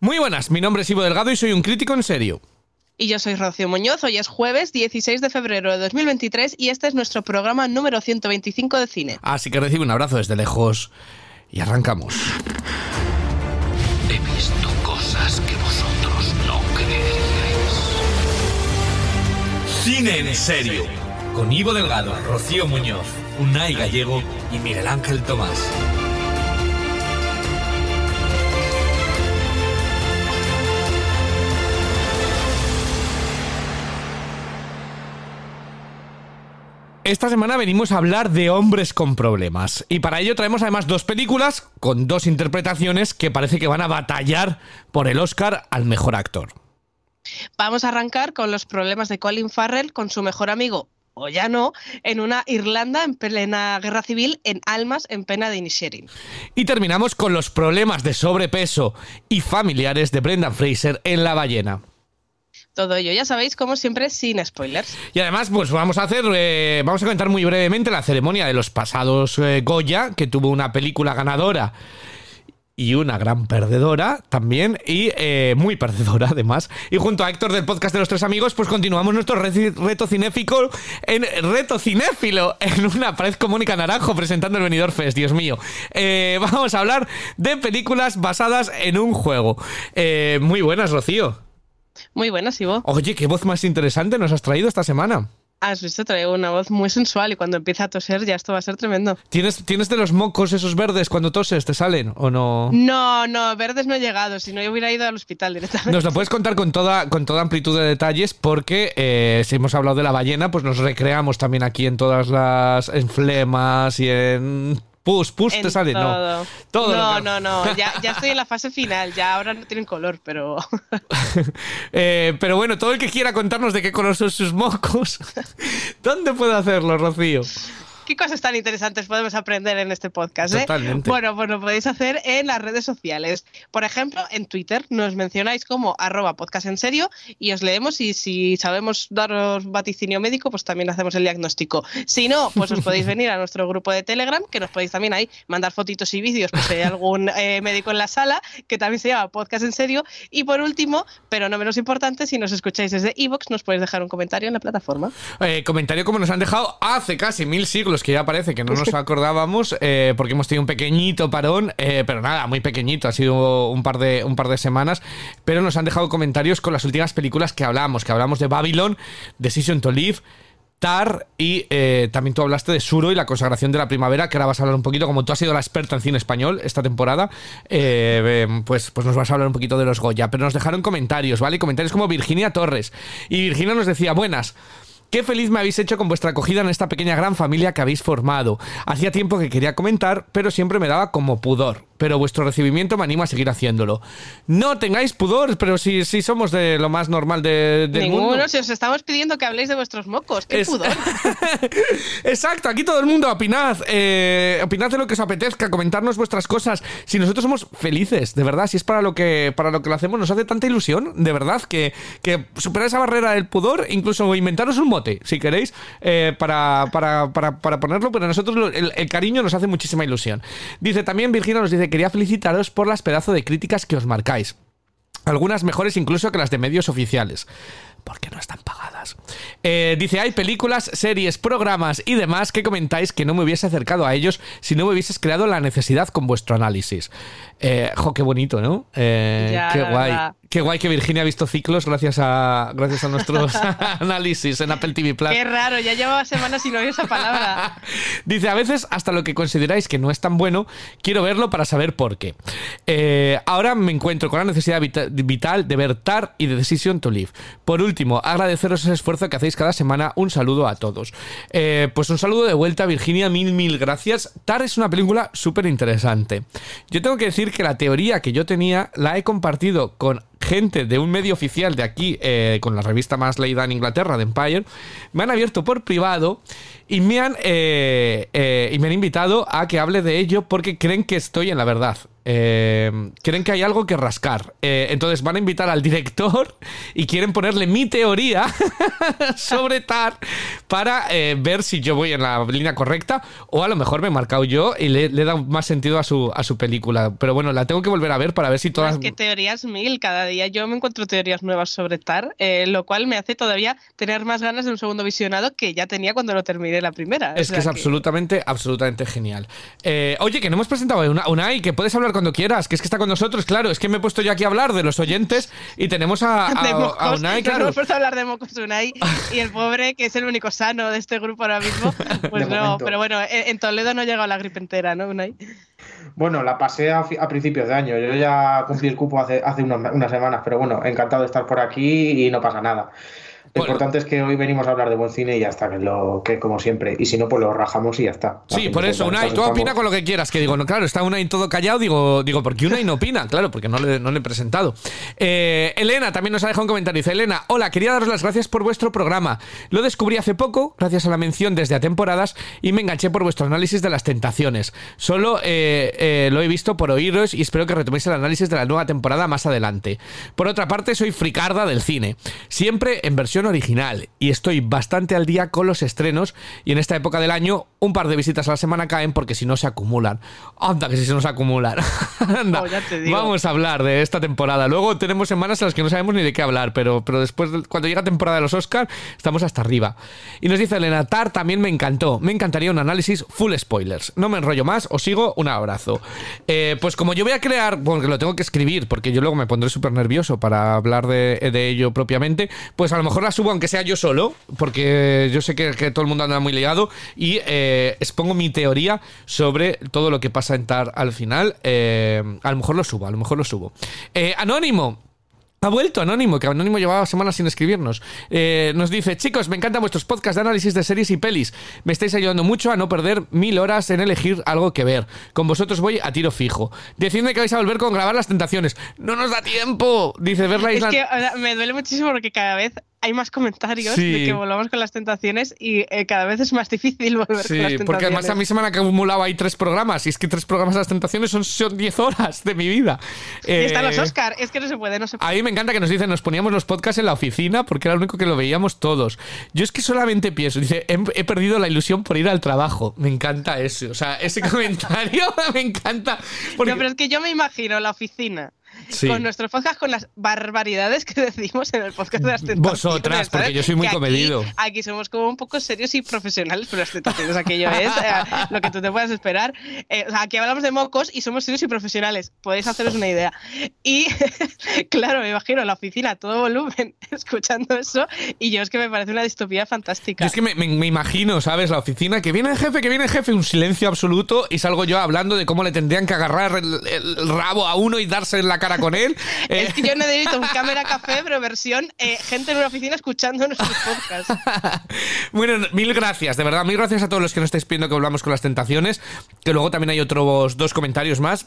Muy buenas, mi nombre es Ivo Delgado y soy un crítico en serio. Y yo soy Rocío Muñoz, hoy es jueves 16 de febrero de 2023 y este es nuestro programa número 125 de cine. Así que recibe un abrazo desde lejos y arrancamos. He visto cosas que vosotros no creeríais. Cine en serio. Con Ivo Delgado, Rocío Muñoz, Unai Gallego y Miguel Ángel Tomás. Esta semana venimos a hablar de hombres con problemas. Y para ello traemos además dos películas con dos interpretaciones que parece que van a batallar por el Oscar al mejor actor. Vamos a arrancar con los problemas de Colin Farrell con su mejor amigo, o ya no, en una Irlanda en plena guerra civil, en Almas en pena de Inisherin. Y terminamos con los problemas de sobrepeso y familiares de Brendan Fraser en La ballena. Todo ello, ya sabéis, como siempre, sin spoilers. Y además, pues vamos a hacer, eh, vamos a comentar muy brevemente la ceremonia de los pasados eh, Goya, que tuvo una película ganadora y una gran perdedora también, y eh, muy perdedora además. Y junto a Héctor del podcast de los tres amigos, pues continuamos nuestro re- reto cinéfico en reto cinéfilo en una pared con Mónica Naranjo presentando el Venidor Fest, Dios mío. Vamos a hablar de películas basadas en un juego. Muy buenas, Rocío. Muy buenas, Ivo. Oye, qué voz más interesante nos has traído esta semana. Has visto, traigo una voz muy sensual y cuando empieza a toser ya esto va a ser tremendo. ¿Tienes, ¿Tienes de los mocos esos verdes cuando toses? ¿Te salen o no? No, no, verdes no he llegado, si no yo hubiera ido al hospital directamente. Nos lo puedes contar con toda, con toda amplitud de detalles porque eh, si hemos hablado de la ballena, pues nos recreamos también aquí en todas las en flemas y en pus, pus En te sale, todo. no. Todo no, no, no, ya, ya estoy en la fase final, ya ahora no tienen color, pero Eh, pero bueno, todo el que quiera contarnos de qué color son sus mocos, ¿dónde puede hacerlo, Rocío? Qué cosas tan interesantes podemos aprender en este podcast. eh? Totalmente. Bueno, pues lo podéis hacer en las redes sociales. Por ejemplo, en Twitter nos mencionáis como arroba podcast en serio y os leemos y si sabemos daros vaticinio médico, pues también hacemos el diagnóstico. Si no, pues os podéis venir a nuestro grupo de Telegram, que nos podéis también ahí mandar fotitos y vídeos, pues si hay algún eh, médico en la sala, que también se llama podcast en serio. Y por último, pero no menos importante, si nos escucháis desde iVoox, nos podéis dejar un comentario en la plataforma. Eh, comentario como nos han dejado hace casi mil siglos, que ya parece que no nos acordábamos, eh, porque hemos tenido un pequeñito parón, eh, pero nada, muy pequeñito, ha sido un par, de, un par de semanas, pero nos han dejado comentarios con las últimas películas que hablamos, que hablamos de Babylon, Decision to Live, Tar y eh, también tú hablaste de Suro y la consagración de la primavera, que ahora vas a hablar un poquito, como tú has sido la experta en cine español esta temporada, eh, pues, pues nos vas a hablar un poquito de los Goya, pero nos dejaron comentarios, ¿vale? Comentarios como Virginia Torres. Y Virginia nos decía, buenas. Qué feliz me habéis hecho con vuestra acogida en esta pequeña gran familia que habéis formado. Hacía tiempo que quería comentar, pero siempre me daba como pudor. Pero vuestro recibimiento me anima a seguir haciéndolo. No tengáis pudor, pero si, si somos de lo más normal de- del Ninguno, mundo. si os estamos pidiendo que habléis de vuestros mocos, qué Es- pudor. Exacto, aquí todo el mundo opinad, eh, opinad de lo que os apetezca, comentarnos vuestras cosas. Si nosotros somos felices, de verdad, si es para lo que para lo que lo hacemos, nos hace tanta ilusión, de verdad, que, que superar esa barrera del pudor, incluso inventaros un mote, si queréis, eh, para, para, para, para ponerlo, pero a nosotros el, el cariño nos hace muchísima ilusión. Dice también Virginia, nos dice, quería felicitaros por las pedazos de críticas que os marcáis. Algunas mejores incluso que las de medios oficiales. Porque no están pagadas. Eh, dice, hay películas, series, programas y demás que comentáis que no me hubiese acercado a ellos si no me hubieses creado la necesidad con vuestro análisis. Eh, jo, qué bonito, ¿no? Eh, Ya, qué guay. verdad. Qué guay que Virginia ha visto ciclos gracias a, gracias a nuestros análisis en Apple TV Plus. Qué raro, ya llevaba semanas sin oír esa palabra. Dice, a veces hasta lo que consideráis que no es tan bueno, quiero verlo para saber por qué. Eh, ahora me encuentro con la necesidad vita- vital de ver Tar y The Decision to Live. Por último, agradeceros ese esfuerzo que hacéis cada semana. Un saludo a todos. Eh, pues un saludo de vuelta, Virginia, mil, mil gracias. Tar es una película súper interesante. Yo tengo que decir que la teoría que yo tenía la he compartido con gente de un medio oficial de aquí, eh, con la revista más leída en Inglaterra, de Empire, me han abierto por privado y me han, eh, eh, y me han invitado a que hable de ello porque creen que estoy en la verdad. Eh, creen que hay algo que rascar. Entonces van a invitar al director y quieren ponerle mi teoría sobre TAR para ver si yo voy en la línea correcta o a lo mejor me he marcado yo y le, le he más sentido a su, a su película. Pero bueno, la tengo que volver a ver para ver si todas... Es que teorías mil, cada día yo me encuentro teorías nuevas sobre TAR, eh, lo cual me hace todavía tener más ganas de un segundo visionado que ya tenía cuando lo terminé la primera. Es O que es absolutamente, absolutamente genial. Eh, oye, que no hemos presentado a Una- Unai, que puedes hablar cuando quieras, que es que está con nosotros, claro, es que me he puesto yo aquí a hablar de los oyentes y tenemos a, a- de a mocos, Unai, nos claro. hemos puesto a hablar de mocos Unai y el pobre, que es el único sano de este grupo ahora mismo, pues De no, momento. pero bueno, en, en Toledo no ha llegado la gripe entera, ¿no, Unai? Bueno, la pasé a, a principios de año. Yo ya cumplí el cupo hace, hace unas semanas, pero bueno, encantado de estar por aquí y no pasa nada. Lo Bueno. importante es que hoy venimos a hablar de buen cine y ya está, que, lo, que como siempre. Y si no, pues lo rajamos y ya está. Sí, por eso, Unai, tú opina con lo que quieras. Que digo, no, claro, está Unai todo callado. Digo, digo ¿por qué Unai no opina? Claro, porque no le, no le he presentado. Eh, Elena también nos ha dejado un comentario. Dice, Elena, hola, quería daros las gracias por vuestro programa. Lo descubrí hace poco, gracias a la mención desde a temporadas, y me enganché por vuestro análisis de las tentaciones. Solo eh, eh, lo he visto por oíros y espero que retoméis el análisis de la nueva temporada más adelante. Por otra parte, soy fricarda del cine, siempre en versión original, y estoy bastante al día con los estrenos, y en esta época del año un par de visitas a la semana caen porque si no se acumulan. Anda, que si se nos acumulan. Anda, Oh. Vamos a hablar de esta temporada. Luego tenemos semanas en las que no sabemos ni de qué hablar, pero, pero después, de- cuando llega temporada de los Oscars, estamos hasta arriba. Y nos dice Elena, Tar también me encantó. Me encantaría un análisis full spoilers. No me enrollo más, os sigo, un abrazo. Eh, pues como yo voy a crear, porque lo tengo que escribir, porque yo luego me pondré súper nervioso para hablar de, de ello propiamente, pues a lo mejor la subo aunque sea yo solo, porque yo sé que, que todo el mundo anda muy liado, y eh, expongo mi teoría sobre todo lo que pasa en Tar al final. Eh, a lo mejor lo subo, a lo mejor lo subo. Eh, Anónimo. Ha vuelto Anónimo, que Anónimo llevaba semanas sin escribirnos. Eh, nos dice, chicos, me encantan vuestros podcasts de análisis de series y pelis. Me estáis ayudando mucho a no perder mil horas en elegir algo que ver. Con vosotros voy a tiro fijo. Decidme que vais a volver con grabar las tentaciones. No nos da tiempo. Dice, ver la Es que me duele muchísimo porque cada vez hay más comentarios Sí. de que volvamos con las tentaciones y eh, cada vez es más difícil volver con las Sí, tentaciones. porque además a mí se me han acumulado ahí tres programas. Y es que tres programas de las tentaciones son, son 10 horas de mi vida. Y están los Eh, Oscar, es que no se puede, no se puede. A mí me encanta que nos dicen, nos poníamos los podcasts en la oficina porque era lo único que lo veíamos todos. Yo es que solamente pienso, dice, he, he perdido la ilusión por ir al trabajo. Me encanta eso. O sea, ese comentario me encanta. Porque, No, pero es que yo me imagino la oficina Sí. con nuestros podcasts, con las barbaridades que decimos en el podcast de las tentaciones. Vosotras, porque yo soy muy Que aquí- comedido. Aquí, somos como un poco serios y profesionales, pero las tentaciones aquello es eh, lo que tú te puedas esperar. Eh, o sea, aquí hablamos de mocos y somos serios y profesionales. Podéis haceros una idea. Y claro, me imagino la oficina a todo volumen escuchando eso y yo es que me parece una distopía fantástica. yo es que me, me- me imagino, ¿sabes? La oficina, que viene el jefe, que viene el jefe, un silencio absoluto y salgo yo hablando de cómo le tendrían que agarrar el, el rabo a uno y darse en la cara con él. Es que yo necesito un cámara café, pero versión eh, gente en una oficina escuchando nuestros podcasts. bueno, mil gracias, de verdad, mil gracias a todos los que nos estáis pidiendo que hablamos con las tentaciones, que luego también hay otros dos comentarios más.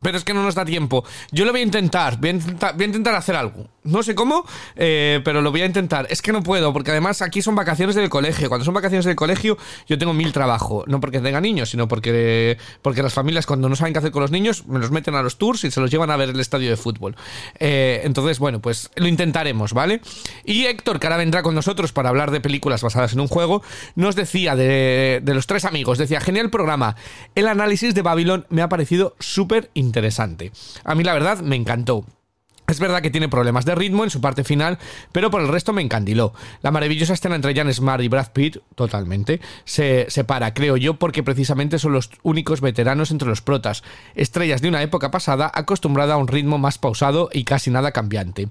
Pero es que no nos da tiempo. Yo lo voy a intentar. Voy a intentar, hacer algo. No sé cómo, eh, pero lo voy a intentar. Es que no puedo, porque además aquí son vacaciones del colegio. Cuando son vacaciones del colegio, yo tengo mil trabajo. No porque tenga niños, sino porque, porque las familias, cuando no saben qué hacer con los niños, me los meten a los tours y se los llevan a ver el estadio de fútbol. Eh, entonces, bueno, pues lo intentaremos, ¿vale? Y Héctor, que ahora vendrá con nosotros para hablar de películas basadas en un juego, nos decía de, de los tres amigos, decía, genial programa. El análisis de Babylon me ha parecido súper interesante. A mí la verdad me encantó. Es verdad que tiene problemas de ritmo en su parte final, pero por el resto me encandiló. La maravillosa escena entre Jan Smart y Brad Pitt, totalmente, se separa, creo yo, porque precisamente son los únicos veteranos entre los protas, estrellas de una época pasada acostumbrada a un ritmo más pausado y casi nada cambiante.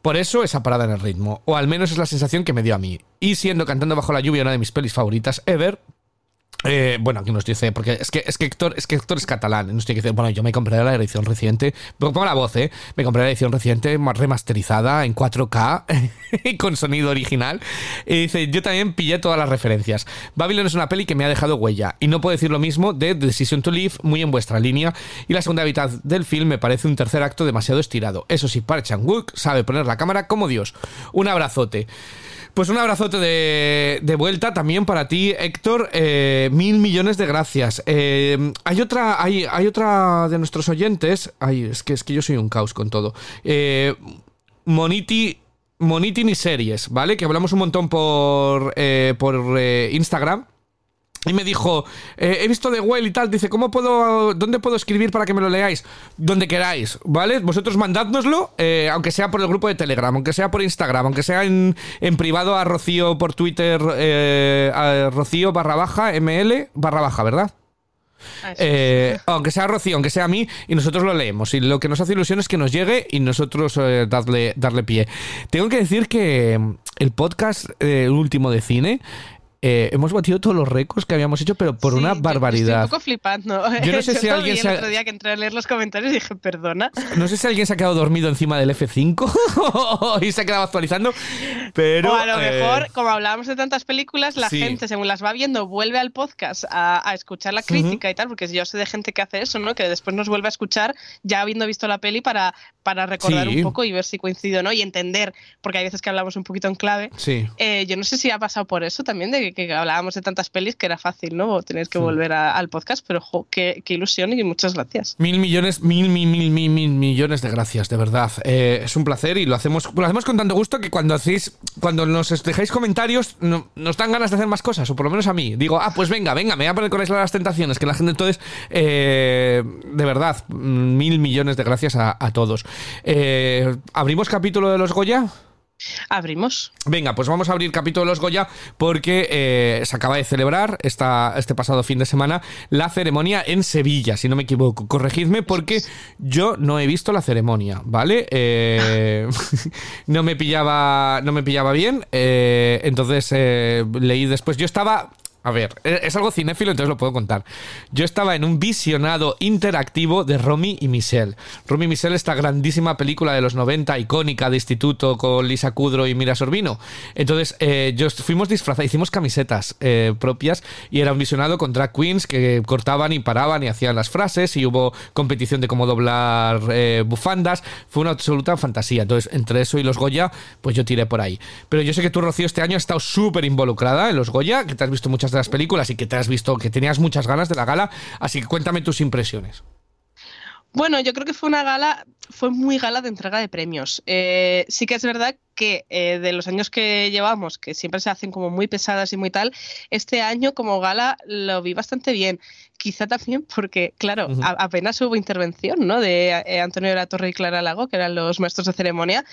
Por eso esa parada en el ritmo, o al menos es la sensación que me dio a mí. Y siendo Cantando bajo la lluvia una de mis pelis favoritas ever, Eh, bueno, aquí nos dice, porque es que, es que Héctor es que Héctor es catalán. Nos tiene que decir, bueno, yo me compré la edición reciente. Pongo la voz, ¿eh? Me compré la edición reciente remasterizada en 4K con sonido original. Y dice, yo también pillé todas las referencias. Babylon es una peli que me ha dejado huella. Y no puedo decir lo mismo de Decision to Live, muy en vuestra línea. Y la segunda mitad del film me parece un tercer acto demasiado estirado. Eso sí, Park Chan-wook sabe poner la cámara como Dios. Un abrazote. Pues un abrazote de, de vuelta también para ti, Héctor. Eh, mil millones de gracias. Eh, hay otra, hay, hay otra de nuestros oyentes. Ay, es que es que yo soy un caos con todo. Eh, Moniti. Moniti ni series, ¿vale? Que hablamos un montón por, eh, por eh, Instagram. Y me dijo, eh, he visto The Whale y tal, dice, ¿cómo puedo, dónde puedo escribir para que me lo leáis? Donde queráis, ¿vale? Vosotros mandádnoslo, eh, aunque sea por el grupo de Telegram, aunque sea por Instagram, aunque sea en, en privado a Rocío por Twitter, eh, a Rocío barra baja, ML barra baja, ¿verdad? Ah. Eh, aunque sea Rocío, aunque sea a mí, y nosotros lo leemos. Y lo que nos hace ilusión es que nos llegue y nosotros eh, darle, darle pie. Tengo que decir que el podcast eh, último de cine. Eh, hemos batido todos los récords que habíamos hecho, pero por Sí, una yo Estoy barbaridad. un poco flipando. Yo no sé si lo alguien el otro día que entré a leer los comentarios y dije, perdona. No sé si alguien se ha quedado dormido encima del F5 y se ha quedado actualizando, pero. o a lo eh, mejor, como hablábamos de tantas películas, la sí. gente, según las va viendo, vuelve al podcast a, a escuchar la crítica y tal, porque yo sé de gente que hace eso, ¿no? Que después nos vuelve a escuchar ya habiendo visto la peli para, para recordar Sí. un poco y ver si coincido o no y entender, porque hay veces que hablamos un poquito en clave. Sí. Eh, yo no sé si ha pasado por eso también, de que, que hablábamos de tantas pelis que era fácil, ¿no? Tener que Sí. volver a- al podcast, pero jo, qué, qué ilusión y muchas gracias. Mil millones, mil, mil, mil, mil, mil millones de gracias, de verdad. Eh, es un placer y lo hacemos, lo hacemos con tanto gusto que cuando hacéis, cuando nos dejáis comentarios, no- nos dan ganas de hacer más cosas, o por lo menos a mí. Digo, ah, pues venga, venga, me voy a poner con las Tentaciones, que la gente entonces, eh, de verdad, mil millones de gracias a, a todos. Eh, ¿Abrimos capítulo de los Goya? Abrimos. Venga, pues vamos a abrir capítulo de los Goya porque eh, se acaba de celebrar esta, este pasado fin de semana la ceremonia en Sevilla, si no me equivoco. Corregidme porque yo no he visto la ceremonia, ¿vale? Eh, no me pillaba, no me pillaba bien, eh, entonces leí después. Yo estaba a ver, eh, es algo cinéfilo, entonces lo puedo contar. Yo estaba en un visionado interactivo de Romy y Michelle. Romy y Michelle, esta grandísima película de los 90, icónica de instituto con Lisa Kudrow y Mira Sorbino. Entonces, eh, yo fuimos disfrazados, hicimos camisetas eh, propias y era un visionado con drag queens que cortaban y paraban y hacían las frases y hubo competición de cómo doblar eh, bufandas. Fue una absoluta fantasía. Entonces, entre eso y los Goya, pues yo tiré por ahí. Pero yo sé que tú, Rocío, este año has estado súper involucrada en los Goya, que te has visto muchas de las películas y que te has visto que tenías muchas ganas de la gala. Así que cuéntame tus impresiones. Bueno, yo creo que fue una gala, fue muy gala de entrega de premios. Eh, sí que es verdad que eh, de los años que llevamos, que siempre se hacen como muy pesadas y muy tal, este año como gala lo vi bastante bien. Quizá también porque, claro, a- apenas hubo intervención ¿no? de eh, Antonio de la Torre y Clara Lago, que eran los maestros de ceremonia.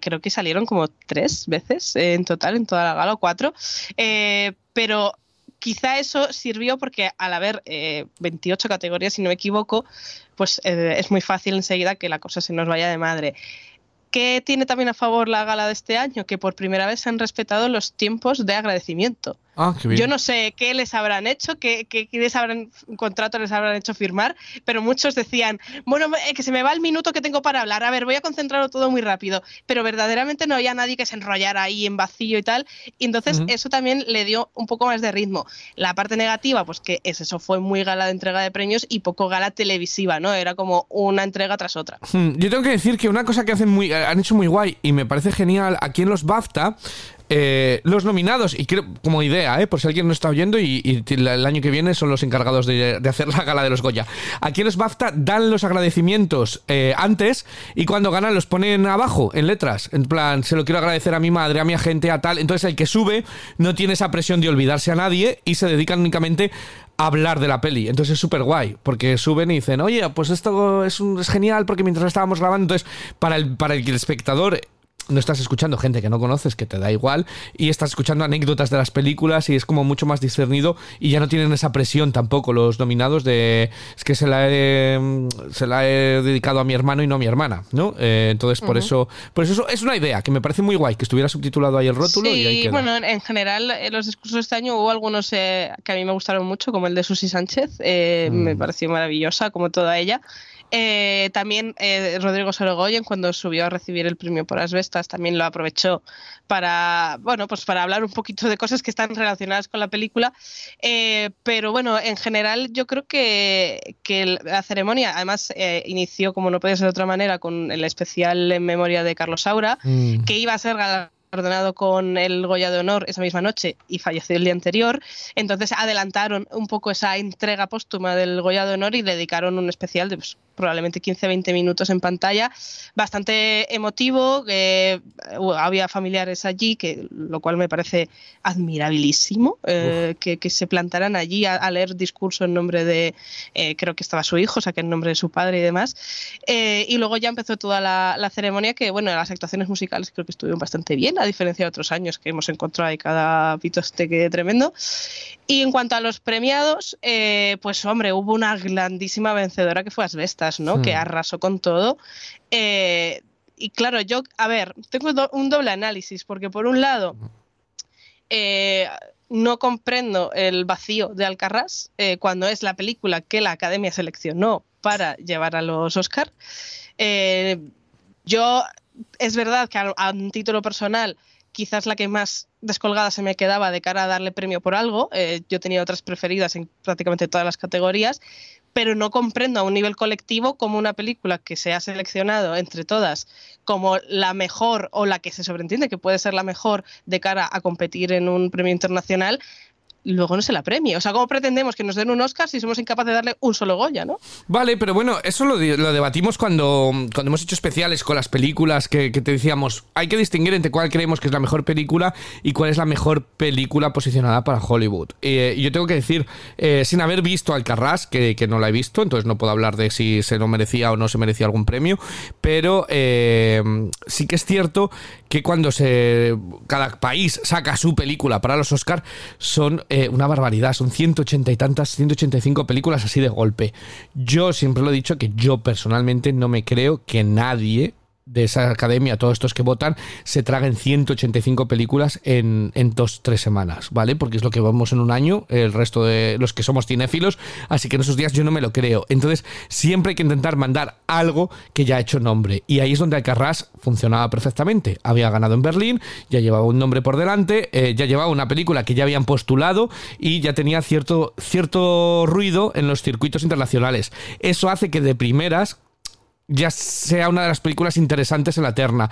Creo que salieron como tres veces en total en toda la gala, o cuatro. Pero quizá eso sirvió porque al haber eh, 28 categorías, si no me equivoco, pues eh, es muy fácil enseguida que la cosa se nos vaya de madre. ¿Qué tiene también a favor la gala de este año? Que por primera vez se han respetado los tiempos de agradecimiento. Ah, qué bien. Yo no sé qué les habrán hecho, qué, qué, qué les habrán, un contrato les habrán hecho firmar, pero muchos decían, bueno, eh, que se me va el minuto que tengo para hablar, a ver, voy a concentrarlo todo muy rápido, pero verdaderamente no había nadie que se enrollara ahí en vacío y tal, y entonces eso también le dio un poco más de ritmo. La parte negativa, pues que es eso, fue muy gala de entrega de premios y poco gala televisiva, ¿no? Era como una entrega tras otra. Hmm, Yo tengo que decir que una cosa que hacen muy, han hecho muy guay y me parece genial aquí en los BAFTA, eh, los nominados, y creo, como idea, eh, por si alguien no está oyendo, y, el año que viene son los encargados de, hacer la gala de los Goya. Aquí los BAFTA dan los agradecimientos eh, antes y cuando ganan los ponen abajo, en letras. En plan, se lo quiero agradecer a mi madre, a mi agente, a tal. Entonces el que sube no tiene esa presión de olvidarse a nadie y se dedican únicamente a hablar de la peli. Entonces es súper guay, porque suben y dicen, oye, pues esto es, un- genial porque mientras estábamos grabando, entonces para el, para el espectador no estás escuchando gente que no conoces, que te da igual, y estás escuchando anécdotas de las películas y es como mucho más discernido y ya no tienen esa presión tampoco los nominados de es que se la he, se la he dedicado a mi hermano y no a mi hermana, ¿no? Eh, entonces por eso por eso es una idea que me parece muy guay que estuviera subtitulado ahí el rótulo sí, y ahí queda. bueno, en general en los discursos de este año hubo algunos eh, que a mí me gustaron mucho, como el de Susi Sánchez, eh, me Mm. pareció maravillosa, como toda ella. Eh, también eh, Rodrigo Sorogoyen, cuando subió a recibir el premio por Asbestas, también lo aprovechó para, bueno, pues para hablar un poquito de cosas que están relacionadas con la película. Eh, pero bueno, en general yo creo que, que la ceremonia además eh, inició, como no puede ser de otra manera, con el especial en memoria de Carlos Saura, Mm. que iba a ser galardonado con el Goya de Honor esa misma noche y falleció el día anterior. Entonces adelantaron un poco esa entrega póstuma del Goya de Honor y dedicaron un especial de pues, probablemente 15-20 minutos en pantalla, bastante emotivo. eh, había familiares allí, que, lo cual me parece admirabilísimo, eh, que, que se plantaran allí a, a leer discurso en nombre de, eh, creo que estaba su hijo, o sea, que en nombre de su padre y demás. Eh, y luego ya empezó toda la, la ceremonia, que bueno, las actuaciones musicales creo que estuvieron bastante bien, a diferencia de otros años que hemos encontrado ahí cada pitoste que tremendo. Y en cuanto a los premiados, eh, pues hombre, hubo una grandísima vencedora que fue ¿no? Hmm. Que arrasó con todo. Eh, y claro, yo, a ver, tengo do- un doble análisis, porque por un lado, eh, no comprendo el vacío de Alcarrás eh, cuando es la película que la Academia seleccionó para llevar a los Oscar. Eh, yo, es verdad que a, a un título personal, quizás la que más descolgada se me quedaba de cara a darle premio por algo. Yo tenía otras preferidas en prácticamente todas las categorías, pero no comprendo a un nivel colectivo como una película que se ha seleccionado entre todas como la mejor o la que se sobreentiende que puede ser la mejor de cara a competir en un premio internacional, luego no se la premie. O sea, ¿cómo pretendemos que nos den un Oscar si somos incapaces de darle un solo Goya, no? Vale, pero bueno, eso lo, lo debatimos cuando, cuando hemos hecho especiales con las películas que, que te decíamos, hay que distinguir entre cuál creemos que es la mejor película y cuál es la mejor película posicionada para Hollywood. Eh, yo tengo que decir, eh, sin haber visto Alcarrás, que, que no la he visto, entonces no puedo hablar de si se lo merecía o no se merecía algún premio, pero eh, sí que es cierto que cuando se cada país saca su película para los Oscar son eh, una barbaridad, son 180 y tantas, 185 películas así de golpe. Yo siempre lo he dicho que yo personalmente no me creo que nadie de esa academia, todos estos que votan, se traguen 185 películas en, en dos, tres semanas, ¿vale? Porque es lo que vamos en un año, el resto de los que somos cinéfilos, así que en esos días yo no me lo creo. Entonces, siempre hay que intentar mandar algo que ya ha hecho nombre. Y ahí es donde Alcarrás funcionaba perfectamente. Había ganado en Berlín, ya llevaba un nombre por delante, eh, ya llevaba una película que ya habían postulado y ya tenía cierto, cierto ruido en los circuitos internacionales. Eso hace que de primeras ya sea una de las películas interesantes en la terna,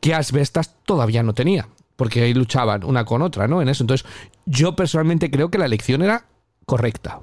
que Asbestas todavía no tenía, porque ahí luchaban una con otra, ¿no? En eso. Entonces, yo personalmente creo que la elección era correcta.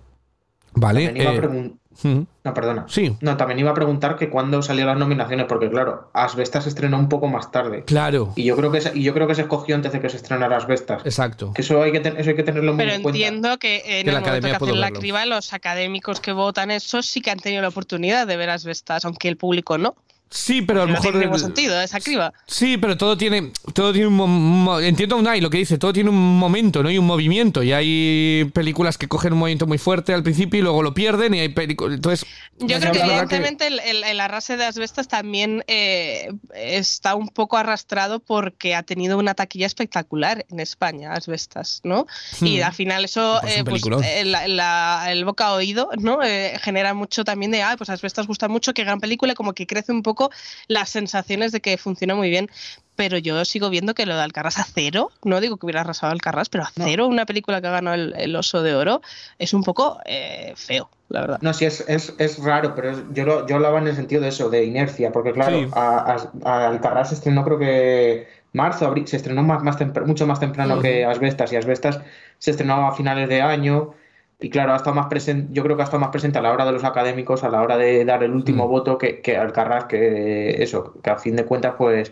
¿Vale? Eh. No, perdona. Sí, No, también iba a preguntar que cuándo salían las nominaciones, porque claro, Asbestas se estrenó un poco más tarde. claro, Y yo creo que se, y yo creo que se escogió antes de que se estrenara Asbestas. exacto. Que eso hay que, ten- eso hay que tenerlo muy Pero en cuenta. entiendo que en Que la el momento academia que hacen la criba, los académicos que votan eso sí que han tenido la oportunidad de ver Asbestas, aunque el público no. Sí, pero a lo no mejor. tiene ningún sentido esa criba. Sí, pero todo tiene, todo tiene un entiendo Unai lo que dice, todo tiene un momento, ¿no? Y un movimiento. Y hay películas que cogen un movimiento muy fuerte al principio y luego lo pierden. Y hay películas. Entonces. Yo creo que evidentemente el, el- el arrase de Asbestas también eh, está un poco arrastrado porque ha tenido una taquilla espectacular en España, Asbestas, ¿no? Y Hmm. al final eso, Pues eh, pues, la- el boca a oído, ¿no? Eh, genera mucho también de, ah, pues Asbestas gusta mucho, qué gran película, como que crece un poco las sensaciones de que funciona muy bien. Pero yo sigo viendo que lo de Alcarrás a cero, no digo que hubiera arrasado Alcarrás, pero a No. cero una película que ha ganado el, el Oso de Oro es un poco eh, feo, la verdad. No, sí, es, es, es raro, pero es- yo, lo, yo hablaba en el sentido de eso, de inercia, porque claro, Sí. a, a- a Alcarrás estrenó creo que marzo, abril, se estrenó más, más mucho más temprano que Asbestas, y Asbestas se estrenó a finales de año, y claro, ha estado más presente, yo creo que ha estado más presente a la hora de los académicos, a la hora de dar el último Mm. voto que, que Alcarrás, que eso, que a fin de cuentas, pues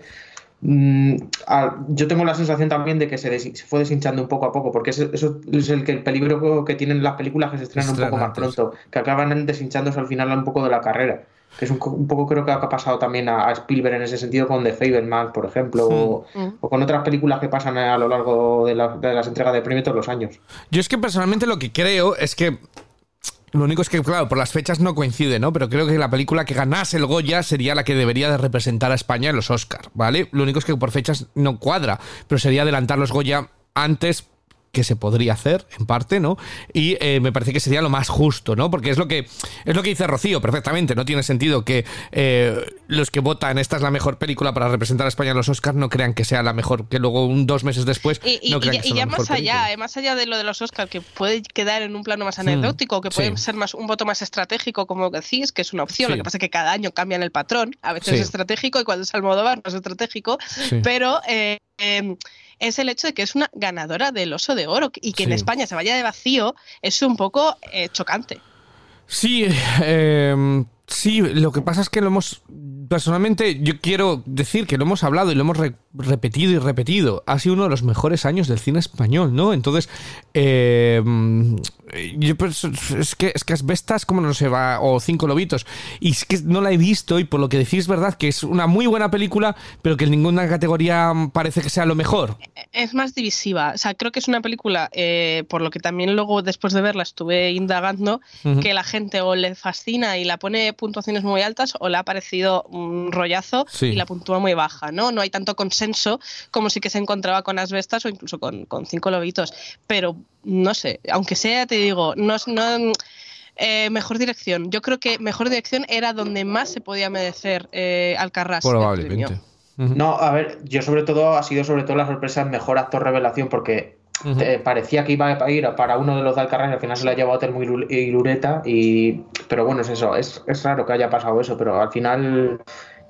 mm, a- yo tengo la sensación también de que se, des- se fue deshinchando un poco a poco, porque eso es el, que, el peligro que tienen las películas que se estrenan un poco más pronto, que acaban deshinchándose al final un poco de la carrera. Que es un, co- un poco creo que ha pasado también a, a Spielberg en ese sentido con The Fabelmans, por ejemplo, o, Mm. o con otras películas que pasan a lo largo de, la- de las entregas de premio todos los años. Yo es que personalmente lo que creo es que. Lo único es que, claro, por las fechas no coincide, ¿no? Pero creo que la película que ganase el Goya sería la que debería de representar a España en los Oscars, ¿vale? Lo único es que por fechas no cuadra, pero sería adelantar los Goya antes que se podría hacer, en parte, ¿no? Y eh, me parece que sería lo más justo, ¿no? Porque es lo que es lo que dice Rocío perfectamente. No tiene sentido que eh, los que votan esta es la mejor película para representar a España en los Oscars no crean que sea la mejor, que luego un dos meses después Y, y- no y crean ya, que y sea ya la mejor más allá, eh, más allá de lo de los Oscars, que puede quedar en un plano más anecdótico, que puede sí. ser más un voto más estratégico, como decís, que es una opción. Sí. Lo que pasa es que cada año cambian el patrón. A veces Sí. es estratégico y cuando es Almodóvar no es estratégico. Pero eh, es el hecho de que es una ganadora del Oso de Oro y que en. España se vaya de vacío es un poco eh, chocante. Sí, eh, sí, lo que pasa es que lo hemos. Personalmente, yo quiero decir que lo hemos hablado y lo hemos repetido y repetido. Ha sido uno de los mejores años del cine español, ¿no? Entonces, eh, yo pues, es que es que Asbestas, como no se va? O Cinco Lobitos. Y es que no la he visto y por lo que decís, es verdad que es una muy buena película, pero que en ninguna categoría parece que sea lo mejor. Es más divisiva. O sea, creo que es una película, eh, por lo que también luego después de verla estuve indagando, que la gente o le fascina y la pone puntuaciones muy altas o le ha parecido un rollazo Sí. y la puntúa muy baja, ¿no? No hay tanto consenso como sí que se encontraba con Asbestas o incluso con, con Cinco Lobitos. Pero, no sé, aunque sea, te digo, no es... No, eh, mejor dirección. Yo creo que mejor dirección era donde más se podía merecer eh, Alcarrás. Probablemente. No, a ver, yo sobre todo ha sido sobre todo la sorpresa en mejor actor revelación porque eh, parecía que iba a ir para uno de los de Alcarrás y al final se lo ha llevado Telmo y Lureta y pero bueno, es eso, es, es raro que haya pasado eso, pero al final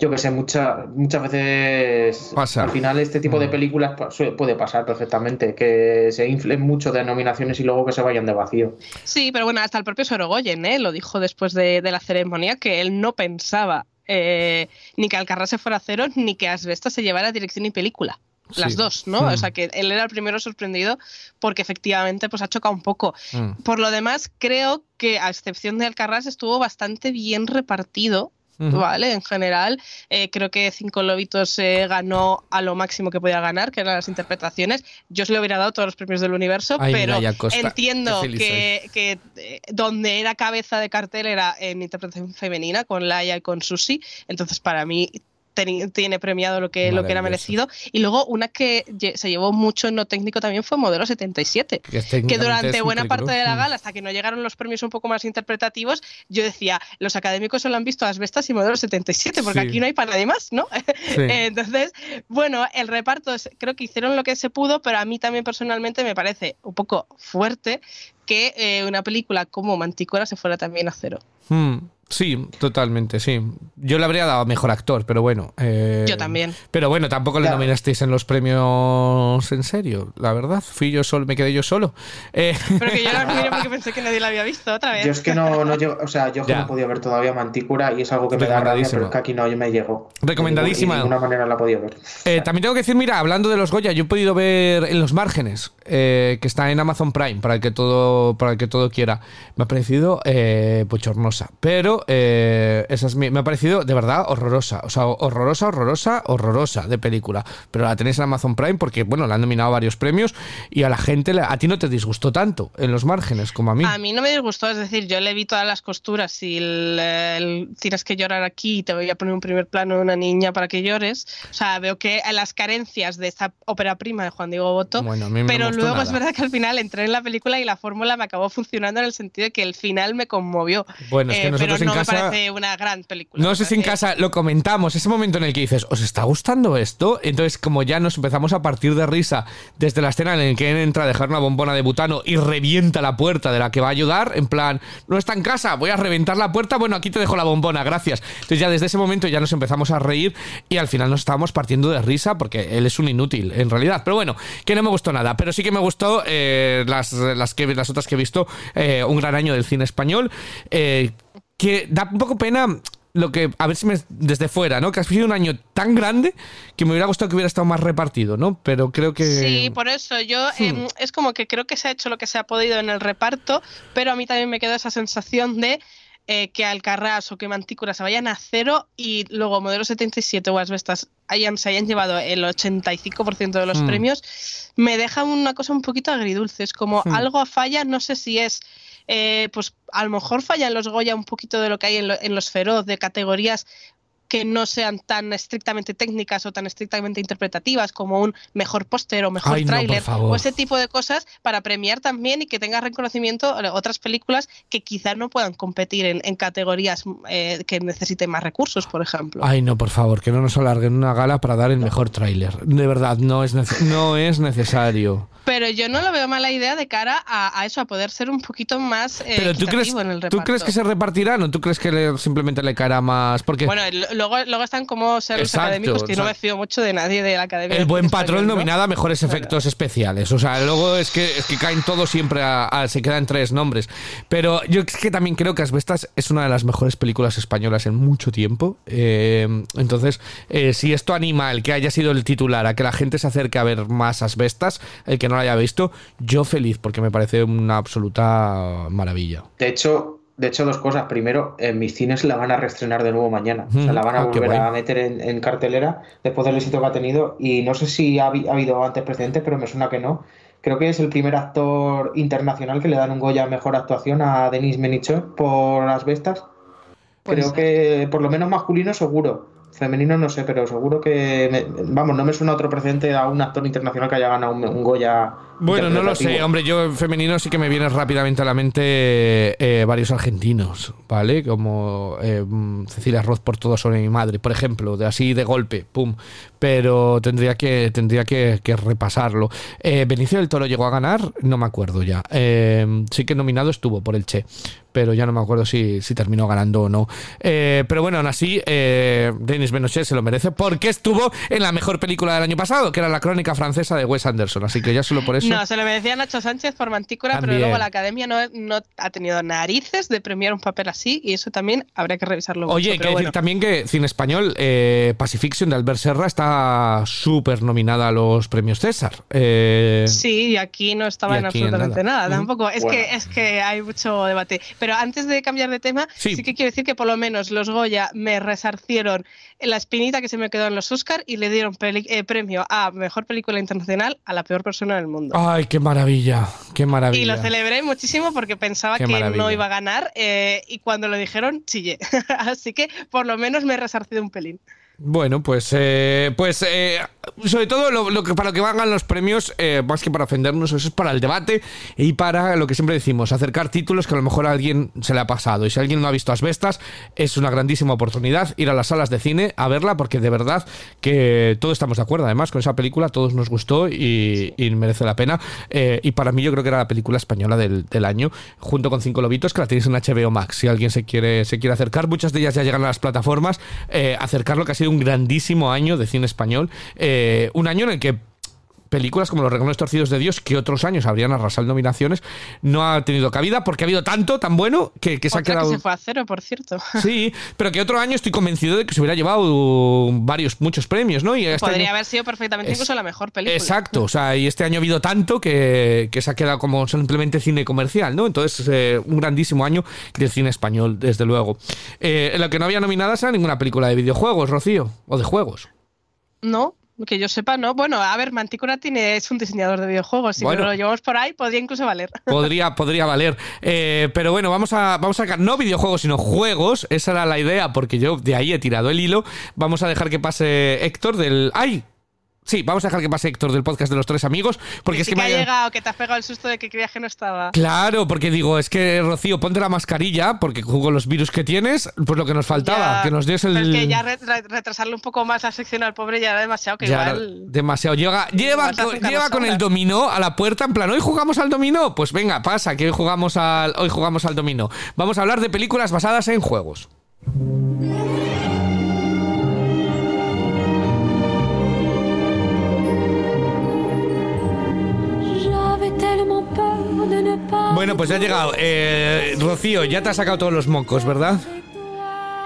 yo que sé, mucha- muchas veces Pasa. al final este tipo de Mm. películas puede pasar perfectamente, que se inflen mucho de nominaciones y luego que se vayan de vacío. Sí, pero bueno, hasta el propio Sorogoyen ¿eh? lo dijo después de, de la ceremonia que él no pensaba eh, ni que Alcarrás se fuera a cero ni que Asbestas se llevara dirección y película. Las Sí. dos, ¿no? Hmm. O sea que él era el primero sorprendido porque efectivamente pues ha chocado un poco. Mm. Por lo demás, creo que a excepción de Alcarrás estuvo bastante bien repartido. ¿Vale? En general, eh, creo que Cinco Lobitos eh, ganó a lo máximo que podía ganar, que eran las interpretaciones. Yo se le hubiera dado todos los premios del universo, Ay, pero entiendo que, que, eh, donde era cabeza de cartel era en interpretación femenina, con Laia y con Susi. Entonces, para mí tiene premiado lo que, lo que era merecido. Y luego una que se llevó mucho en no técnico también fue Modelo 77 Que, que durante buena parte de la gala, hasta que no llegaron los premios un poco más interpretativos, yo decía, los académicos solo han visto Asbestas y Modelo 77, porque Sí. aquí no hay para nadie más, ¿no? Sí. Entonces, bueno, el reparto, creo que hicieron lo que se pudo, pero a mí también personalmente me parece un poco fuerte que eh, una película como Manticora se fuera también a cero. Mm, Sí, totalmente, sí. Yo le habría dado a mejor actor, pero bueno. eh, Yo también. Pero bueno, tampoco le nominasteis en los premios en serio, la verdad. Fui yo solo, me quedé yo solo. Eh, Pero que yo la miro porque pensé que nadie la había visto otra vez. Yo es que no, no llego, o sea, yo que no podía ver todavía Mantícora y es algo que me da rabia, pero es que aquí no yo me llegó. Recomendadísima. De ninguna manera la he podido ver. Eh, también tengo que decir, mira, hablando de los Goya, yo he podido ver en los márgenes, eh, que está en Amazon Prime, para el que todo, para el que todo quiera. Me ha parecido eh, bochornosa. Pero eh, esa es mi- me ha parecido de verdad horrorosa. O sea, horrorosa, horrorosa, horrorosa de película. Pero la tenéis en Amazon Prime porque, bueno, la han nominado varios premios y a la gente, a ti no te disgustó tanto en los márgenes como a mí. A mí no me disgustó, es decir, yo le vi todas las costuras y el, el tienes que llorar aquí y te voy a poner un primer plano de una niña para que llores. O sea, veo que las carencias de esta ópera prima de Juan Diego Boto. Bueno, a mí no me pero gustó luego nada. es verdad que al final entré en la película y la fórmula me acabó funcionando en el sentido de que el final me conmovió. Bueno, es que Eh, pero nosotros en no casa- me parece una gran película. No sé si en casa lo comentamos, ese momento en el que dices, ¿os está gustando esto? Entonces, como ya nos empezamos a partir de risa desde la escena en la que él entra a dejar una bombona de butano y revienta la puerta de la que va a ayudar, en plan, no está en casa, voy a reventar la puerta, bueno, aquí te dejo la bombona, gracias. Entonces ya desde ese momento ya nos empezamos a reír y al final nos estábamos partiendo de risa porque él es un inútil, en realidad. Pero bueno, que no me gustó nada, pero sí que me gustó eh, las, las, que, las otras que he visto, eh, un gran año del cine español. eh, que da un poco pena lo que, a ver si me, desde fuera, ¿no? Que ha sido un año tan grande que me hubiera gustado que hubiera estado más repartido, ¿no? Pero creo que... Sí, por eso yo Hmm. em, es como que creo que se ha hecho lo que se ha podido en el reparto, pero a mí también me quedó esa sensación de eh, que Alcarrás o que Mantícora se vayan a cero y luego Modelo 77 o Asbestas hayan, se hayan llevado el 85% de los Hmm. premios, me deja una cosa un poquito agridulce. Es como Hmm. algo falla, no sé si es, eh, pues a lo mejor falla en los Goya un poquito de lo que hay en, lo- en los Feroz, de categorías que no sean tan estrictamente técnicas o tan estrictamente interpretativas como un mejor póster o mejor no, tráiler o ese tipo de cosas para premiar también y que tenga reconocimiento otras películas que quizás no puedan competir en, en categorías eh, que necesiten más recursos, por ejemplo. Ay, no, por favor, que no nos alarguen una gala para dar el mejor tráiler. De verdad, no es, no es necesario. Pero yo no lo veo mala idea de cara a, a eso, a poder ser un poquito más eh, Pero ¿tú crees, en el ¿tú reparto. crees que se repartirán o tú crees que le- simplemente le caerá más? Porque Bueno, luego, luego están como ser los académicos, que o no me fío mucho de nadie de la academia. el buen patrón nominada a mejores efectos especiales. O sea, luego es que, es que caen todos siempre a, a- se quedan tres nombres. Pero yo es que también creo que Asbestas es una de las mejores películas españolas en mucho tiempo. Eh, entonces, eh, si esto anima el que haya sido el titular a que la gente se acerque a ver más Asbestas, el que no lo haya visto, yo feliz, porque me parece una absoluta maravilla. De hecho, de hecho, dos cosas. Primero, en mis cines la van a reestrenar de nuevo mañana. O sea, la van a Ah, volver a meter en, en cartelera después del éxito que ha tenido. Y no sé si ha, habi- ha habido antes precedentes, pero me suena que no. Creo que es el primer actor internacional que le dan un Goya a mejor actuación a Denis Menichon por Las Bestas. Creo que por lo menos masculino seguro. Femenino no sé, pero seguro que me- vamos, no me suena otro precedente a un actor internacional que haya ganado un, un Goya. Bueno, no lo sé, hombre, yo en femenino sí que me viene rápidamente a la mente eh, varios argentinos, ¿vale? Como eh, Cecilia Roth por todo sobre mi madre, por ejemplo, de así de golpe, pum. Pero tendría que tendría que, que repasarlo. Eh, Benicio del Toro llegó a ganar, no me acuerdo ya. Eh, sí que nominado estuvo por el Che, pero ya no me acuerdo si, si terminó ganando o no. Eh, pero bueno, aún así, eh, Denis Benochet se lo merece porque estuvo en la mejor película del año pasado, que era la crónica francesa de Wes Anderson. Así que ya solo por eso. No, se lo merecía Nacho Sánchez por Mantícora, También. pero luego la academia no, no ha tenido narices de premiar un papel así y eso también habría que revisarlo. mucho, Oye, pero quiero bueno. decir también que Cine Español, eh, Pacifiction de Albert Serra está súper nominada a los premios César. Eh, Sí, y aquí no estaba en absolutamente nada. tampoco. Es, Bueno. que, es que hay mucho debate. Pero antes de cambiar de tema, Sí. sí. que quiero decir que por lo menos los Goya me resarcieron la espinita que se me quedó en los Oscar y le dieron eh, premio a Mejor Película Internacional a la peor persona del mundo. Ay, qué maravilla, qué maravilla. Y lo celebré muchísimo porque pensaba Qué que maravilla. no iba a ganar eh, y cuando lo dijeron chillé. Así que por lo menos me he resarcido un pelín. Bueno, pues, eh, pues sobre todo lo, lo que, para lo que valgan los premios, eh, más que para ofendernos, eso es para el debate y para lo que siempre decimos, acercar títulos que a lo mejor a alguien se le ha pasado. Y si alguien no ha visto Asbestas, es una grandísima oportunidad ir a las salas de cine a verla, porque de verdad que todos estamos de acuerdo. Además, con esa película todos nos gustó y, merece la pena. Eh, y para mí yo creo que era la película española del, año, junto con Cinco Lobitos, que la tenéis en HBO Max. Si alguien se quiere, se quiere acercar, muchas de ellas ya llegan a las plataformas. eh, acercarlo que ha sido un grandísimo año de cine español. Eh, un año en el que películas como Los Regalos Torcidos de Dios, que otros años habrían arrasado nominaciones, no ha tenido cabida porque ha habido tanto, tan bueno, que, que se ha quedado... que se fue a cero, por cierto. Sí, pero que otro año estoy convencido de que se hubiera llevado varios, muchos premios, ¿no? Y este Podría año- haber sido perfectamente Es- incluso la mejor película. Exacto, o sea, y este año ha habido tanto que, que se ha quedado como simplemente cine comercial, ¿no? Entonces, eh, un grandísimo año del cine español, desde luego. Eh, en lo que no había nominadas era ninguna película de videojuegos, Rocío, o de juegos. No, que yo sepa, no. Bueno, a ver, Manticora tiene, es un diseñador de videojuegos. Si Bueno. lo llevamos por ahí, podría incluso valer. Podría, podría valer. Eh, pero bueno, vamos a, vamos a sacar no videojuegos, sino juegos. Esa era la idea, porque yo de ahí he tirado el hilo. Vamos a dejar que pase Héctor del. ¡Ay! Sí, vamos a dejar que pase Héctor del podcast de los tres amigos. Porque Que es que me ha llegado, que te has pegado el susto de que creías que no estaba. Claro, porque digo, es que Rocío, ponte la mascarilla, porque con los virus que tienes, pues lo que nos faltaba, Ya, que nos des el. es que ya re- re- retrasarle un poco más la sección al pobre ya era demasiado, que Ya, igual. demasiado. Lleva, lleva, con, lleva con el dominó a la puerta, en plan, ¿hoy jugamos al dominó? Pues venga, pasa, que hoy jugamos al, hoy jugamos al dominó. Vamos a hablar de películas basadas en juegos. Bueno, pues ya ha llegado. Eh, Rocío, ya te has sacado todos los mocos, ¿verdad?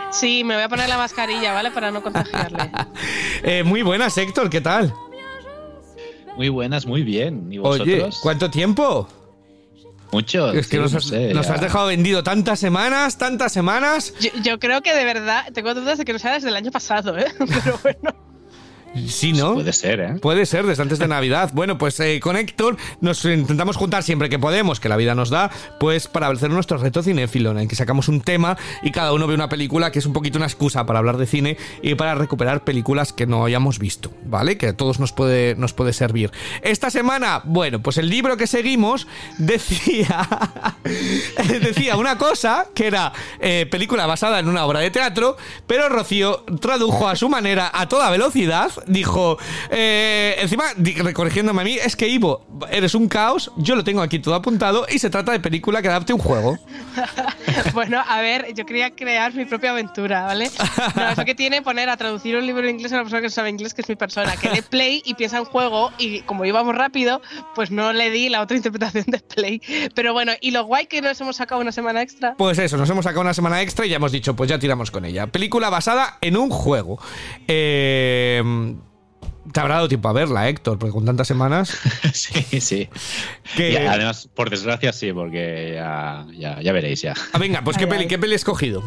Sí, me voy a poner la mascarilla, ¿vale? Para no contagiarle. Eh, muy buenas, Héctor, ¿qué tal? Muy buenas, muy bien. ¿Y Oye, vosotros? ¿cuánto tiempo? Mucho. Es que sí, nos, no has, sé, nos ya. has dejado vendido tantas semanas, tantas semanas. Yo, yo creo que de verdad tengo dudas de que no sea desde el año pasado, ¿eh? Pero bueno. Sí, ¿no? Puede ser, ¿eh? Puede ser, desde antes de Navidad. Bueno, pues eh, con Héctor nos intentamos juntar siempre que podemos, que la vida nos da, pues para hacer nuestro reto cinéfilo, en el que sacamos un tema y cada uno ve una película que es un poquito una excusa para hablar de cine y para recuperar películas que no hayamos visto, ¿vale? Que a todos nos puede, nos puede servir. Esta semana, bueno, pues el libro que seguimos decía, decía una cosa que era eh, película basada en una obra de teatro, pero Rocío tradujo a su manera, a toda velocidad, dijo, eh, encima, di- corrigiéndome a mí, es que Ivo, eres un caos, yo lo tengo aquí todo apuntado y se trata de película que adapte un juego. Bueno, a ver, yo quería crear mi propia aventura, ¿vale? No, eso que tiene poner a traducir un libro en inglés a una persona que no sabe inglés, que es mi persona, que lee play y piensa en juego, y como íbamos rápido, pues no le di la otra interpretación de play. Pero bueno, y lo guay que nos hemos sacado una semana extra. Pues eso, nos hemos sacado una semana extra y ya hemos dicho, pues ya tiramos con ella. Película basada en un juego. Eh, te habrá dado tiempo a verla, Héctor, porque con tantas semanas. sí, sí. Que- Y además, por desgracia, sí, porque ya, ya, ya veréis ya. Ah, venga, pues ¿qué Ay, peli, ay. ¿qué peli he escogido?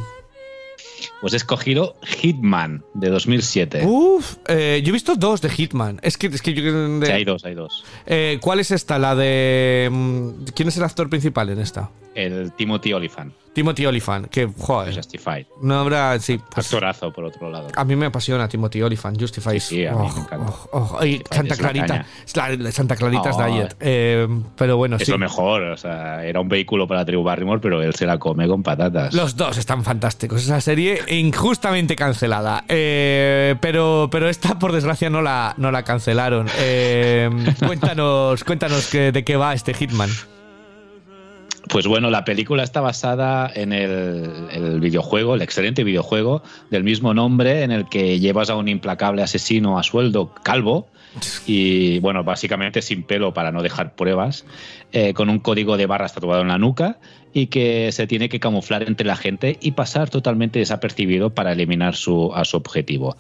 Pues he escogido Hitman de 2007. Uf, eh, yo he visto dos de Hitman. Es que, es que yo. de- Sí, hay dos, hay dos. Eh, ¿Cuál es esta? La de. mm, ¿Quién es el actor principal en esta? El Timothy Olyphant, Timothy Olyphant, que, de joder, Justified. no habrá. Sí, pues, Actorazo, por otro lado. a mí me apasiona Timothy Olyphant, Justified. Sí, sí, a mí me encanta. oh, oh, y Justified Santa es la Clarita. Es la, la Santa Clarita es Oh, Diet. Eh, pero bueno, Es sí. lo mejor, o sea, era un vehículo para Drew Barrymore, pero él se la come con patatas. Los dos están fantásticos. Esa serie injustamente cancelada. Eh, pero, pero esta, por desgracia, no la, no la cancelaron. Eh, cuéntanos, cuéntanos que- de qué va este Hitman. Pues bueno, la película está basada en el, videojuego, el excelente videojuego del mismo nombre, en el que llevas a un implacable asesino a sueldo calvo y, bueno, básicamente sin pelo para no dejar pruebas, eh, con un código de barras tatuado en la nuca y que se tiene que camuflar entre la gente y pasar totalmente desapercibido para eliminar su, a su objetivo.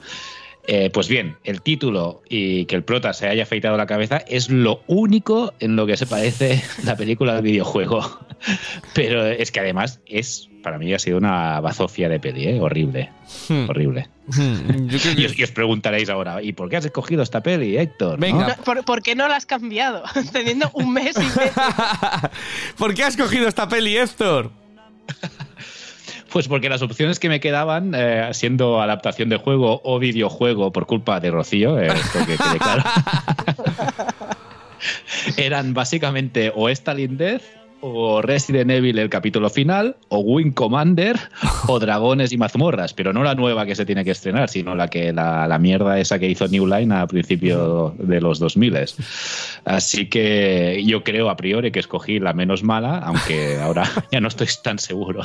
Eh, pues bien, el título y que el prota se haya afeitado la cabeza es lo único en lo que se parece la película al videojuego. Pero es que además es, para mí ha sido una bazofia de peli, ¿eh? horrible, Hmm. horrible. Hmm, yo creo que- Y os, y os preguntaréis ahora, ¿y por qué has escogido esta peli, Héctor? Venga. ¿No? ¿por, por qué no la has cambiado? Teniendo un mes y medio. ¿Por qué has cogido esta peli, Héctor? Pues porque las opciones que me quedaban, eh, siendo adaptación de juego o videojuego por culpa de Rocío, eh, esto que quede claro, eran básicamente o Stalin Death o Resident Evil el capítulo final, o Wing Commander, o Dragones y mazmorras, pero no la nueva que se tiene que estrenar, sino la que la, la mierda esa que hizo New Line a principio de los 2000. Así que yo creo a priori que escogí la menos mala, aunque ahora ya no estoy tan seguro.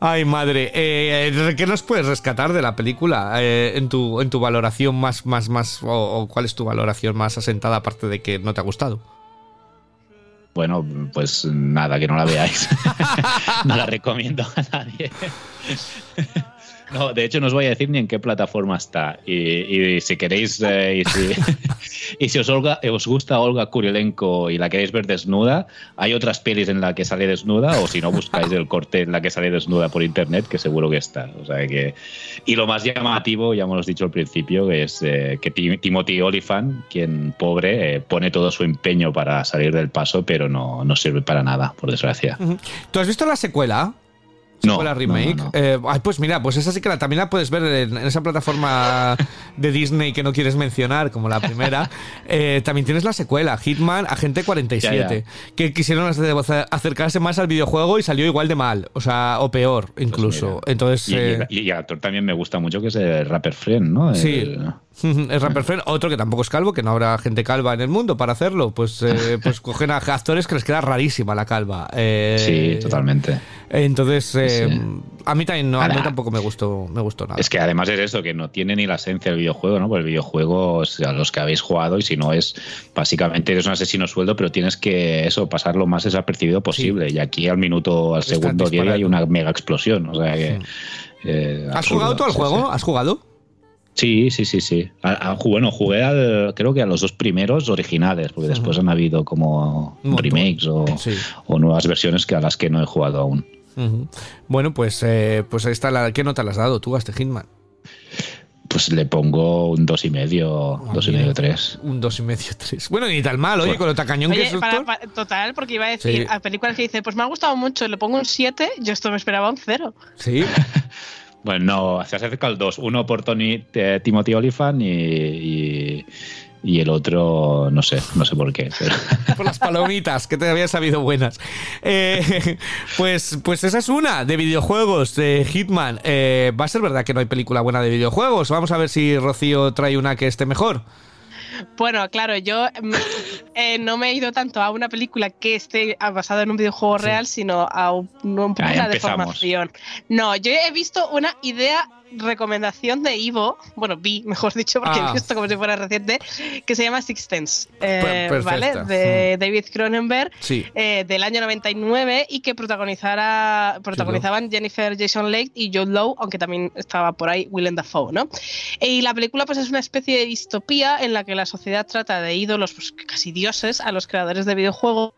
Ay, madre. Eh, ¿Qué nos puedes rescatar de la película eh, en, tu, en tu valoración más, más, más, o, o cuál es tu valoración más asentada aparte de que no te ha gustado? Bueno, pues nada, que no la veáis. no la recomiendo a nadie. No, de hecho no os voy a decir ni en qué plataforma está. Y, si queréis, eh, y, si, os, os gusta Olga Kurilenko y la queréis ver desnuda, hay otras pelis en la que sale desnuda, o si no, buscáis el corte en la que sale desnuda por internet, que seguro que está. O sea que, y lo más llamativo, ya hemos dicho al principio, es eh, que Tim- Timothy Olyphant, quien pobre, eh, pone todo su empeño para salir del paso, pero no, no sirve para nada, por desgracia. ¿Tú has visto la secuela? No, remake. no, no. Eh, ay, pues mira, pues esa sí que la, también la puedes ver en, en esa plataforma de Disney que no quieres mencionar, como la primera. Eh, también tienes la secuela, Hitman Agente 47, Ya, que quisieron acercarse más al videojuego y salió igual de mal, o sea, o peor incluso. mira. Entonces, Y, eh, y- actor también me gusta mucho, que es el Rapper Friend, ¿no? Sí. Es Rapper Friend, otro que tampoco es calvo, que no habrá gente calva en el mundo para hacerlo. Pues, eh, pues cogen a actores que les queda rarísima la calva. Eh, sí, totalmente. Entonces, eh, Sí. a mí también no, a mí tampoco me gustó, me gustó nada. Es que además es eso, que no tiene ni la esencia del videojuego, ¿no? Pues el videojuego, o sea, los que habéis jugado, y si no es, básicamente eres un asesino sueldo, pero tienes que eso, pasar lo más desapercibido posible. Y aquí al minuto, al segundo día hay una mega explosión. O sea que, Eh, ¿Has jugado tú al juego? ¿Has jugado? Sí, sí, sí, sí. A- a- ju- bueno, jugué al, creo que a los dos primeros originales, porque después han habido como remakes o, Sí. o nuevas versiones que a las que no he jugado aún. Bueno, pues, eh, pues ahí está la. ¿Qué nota le has dado tú a este Hitman? Pues le pongo un dos y medio, Ah, dos y medio, tres. Un dos y medio, tres. Bueno, ni tan mal, oye, Bueno. con lo tacañón que es para- para- total, porque iba a decir, Sí. a películas que dice, pues me ha gustado mucho, le pongo un 7, yo esto me esperaba un 0. Sí. Bueno, no, se acerca el dos. Uno por Tony, eh, Timothy Olyphant y, y, el otro, no sé, no sé por qué. Por las palomitas, que te habían sabido buenas. Eh, pues, pues esa es una de videojuegos, de Hitman. Eh, ¿Va a ser verdad que no hay película buena de videojuegos? Vamos a ver si Rocío trae una que esté mejor. Bueno, claro, yo eh, no me he ido tanto a una película que esté basada en un videojuego real, sino a un, Ah, una empezamos. deformación. No, yo he visto una idea recomendación de Ivo, bueno, vi, mejor dicho, porque Ah. he visto como si fuera reciente, que se llama Six Sense, eh, perfecta. ¿vale? De David Cronenberg, Sí. eh, del año 99 y que protagonizara, protagonizaban Jennifer Jason Leigh y Jude Law, aunque también estaba por ahí Willem Dafoe, ¿no? Y la película pues es una especie de distopía en la que la sociedad trata de ídolos, pues casi dioses, a los creadores de videojuegos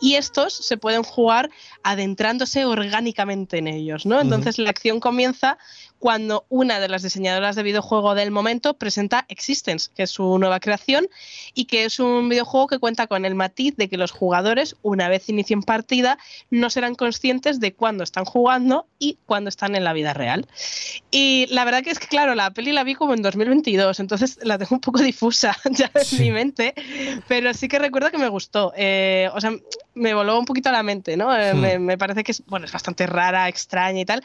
y estos se pueden jugar adentrándose orgánicamente en ellos, ¿no? Entonces la acción comienza cuando una de las diseñadoras de videojuego del momento presenta Existence, que es su nueva creación y que es un videojuego que cuenta con el matiz de que los jugadores, una vez inicien partida, no serán conscientes de cuándo están jugando y cuándo están en la vida real. Y la verdad que es que, claro, la peli la vi como en 2022, entonces la tengo un poco difusa ya en mi mente, pero sí que recuerdo que me gustó. Eh, o sea, me voló un poquito a la mente, ¿no? Eh, Hmm. me, me parece que es, bueno, es bastante rara, extraña y tal,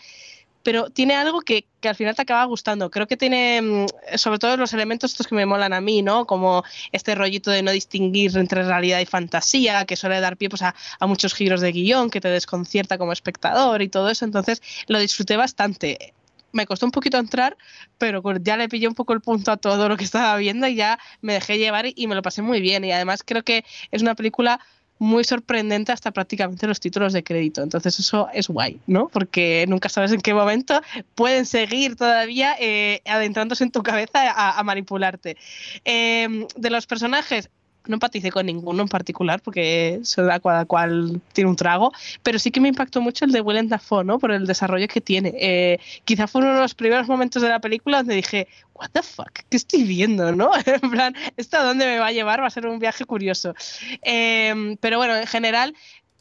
pero tiene algo que, que al final te acaba gustando. Creo que tiene, mm, sobre todo los elementos estos que me molan a mí, ¿no? Como este rollito de no distinguir entre realidad y fantasía, que suele dar pie pues, a, a muchos giros de guion, que te desconcierta como espectador y todo eso. Entonces lo disfruté bastante. Me costó un poquito entrar, pero ya le pillé un poco el punto a todo lo que estaba viendo y ya me dejé llevar y me lo pasé muy bien. Y además creo que es una película muy sorprendente hasta prácticamente los títulos de crédito. Entonces eso es guay, ¿no? Porque nunca sabes en qué momento pueden seguir todavía eh, adentrándose en tu cabeza a, manipularte. Eh, de los personajes, no empaticé con ninguno en particular porque eso da cada cual tiene un trago, pero sí que me impactó mucho el de Willem Dafoe, ¿no? Por el desarrollo que tiene. Eh, quizá fue uno de los primeros momentos de la película donde dije, what the fuck, ¿qué estoy viendo, no? en plan, ¿esto a dónde me va a llevar? Va a ser un viaje curioso. Eh, pero bueno, en general,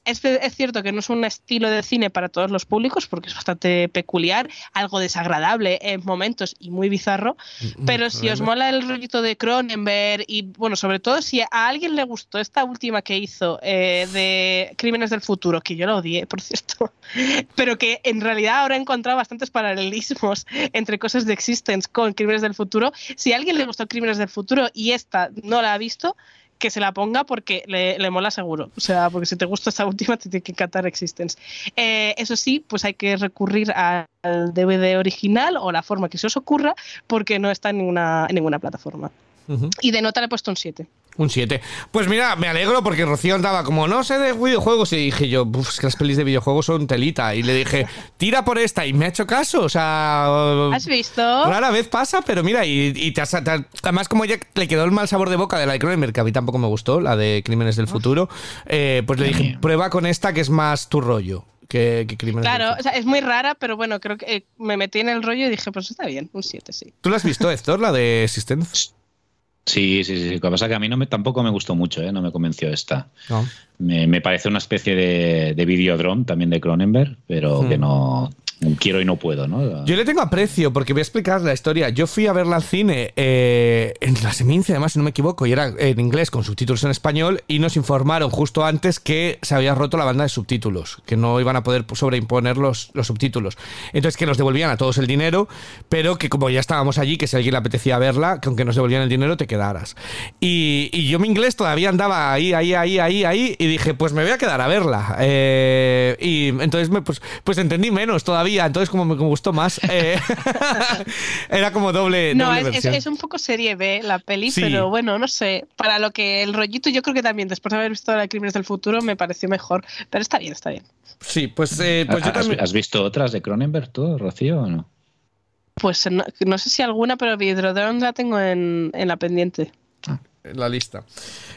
es, es, cierto que no es un estilo de cine para todos los públicos porque es bastante peculiar, algo desagradable en momentos y muy bizarro, pero si os mola el rollito de Cronenberg y bueno, sobre todo si a alguien le gustó esta última que hizo eh, de Crímenes del Futuro, que yo la odié, por cierto, pero que en realidad ahora he encontrado bastantes paralelismos entre cosas de Existence con Crímenes del Futuro, si a alguien le gustó Crímenes del Futuro y esta no la ha visto, que se la ponga porque le, le, mola seguro. O sea, porque si te gusta esta última, te tiene que encantar Existence. Eh, eso sí, pues hay que recurrir al DVD original o la forma que se os ocurra, porque no está en ninguna, en ninguna plataforma. Uh -huh. Y de nota le he puesto un 7. Un 7. Pues mira, me alegro porque Rocío andaba como, no sé de videojuegos. Y dije yo, es que las pelis de videojuegos son telita. Y le dije, tira por esta. Y me ha hecho caso. O sea. ¿Has visto? Rara vez pasa, pero mira, y, y te, has, te, además, como ya le quedó el mal sabor de boca de la de Cronenberg, que a mí tampoco me gustó, la de Crímenes del Futuro, eh, pues le dije, prueba con esta que es más tu rollo. Que, que Crímenes claro, o sea, es muy rara, pero bueno, creo que eh, me metí en el rollo y dije, pues está bien, un 7, sí. ¿Tú la has visto, Héctor, la de Existence? Sí, sí, sí. Lo que pasa es que a mí no me, tampoco me gustó mucho, ¿eh? no me convenció esta. No. Me, me, parece una especie de, de videodrome también de Cronenberg, pero hmm. que no quiero y no puedo, ¿no? Yo le tengo aprecio porque voy a explicar la historia. Yo fui a verla al cine eh, en la Semencia, además, si no me equivoco, y era en inglés con subtítulos en español, y nos informaron justo antes que se había roto la banda de subtítulos, que no iban a poder sobreimponer los, los subtítulos. Entonces, que nos devolvían a todos el dinero, pero que como ya estábamos allí, que si alguien le apetecía verla, que aunque nos devolvían el dinero, te quedaras. Y, y yo mi inglés todavía andaba ahí, ahí, ahí, ahí, ahí, y dije, pues me voy a quedar a verla. Eh, y entonces, me, pues, pues entendí menos todavía entonces como me gustó más, eh, era como doble. No, doble es, es- versión. es un poco serie B la peli, Sí. pero bueno, no sé. Para lo que el rollito, yo creo que también, después de haber visto la Crímenes del Futuro, me pareció mejor. Pero está bien, está bien. Sí, pues, eh, pues yo ¿Has, también. has visto otras de Cronenberg tú, Rocío, o no? Pues no, no sé si alguna, pero Videodrome la tengo en, en la pendiente. La lista.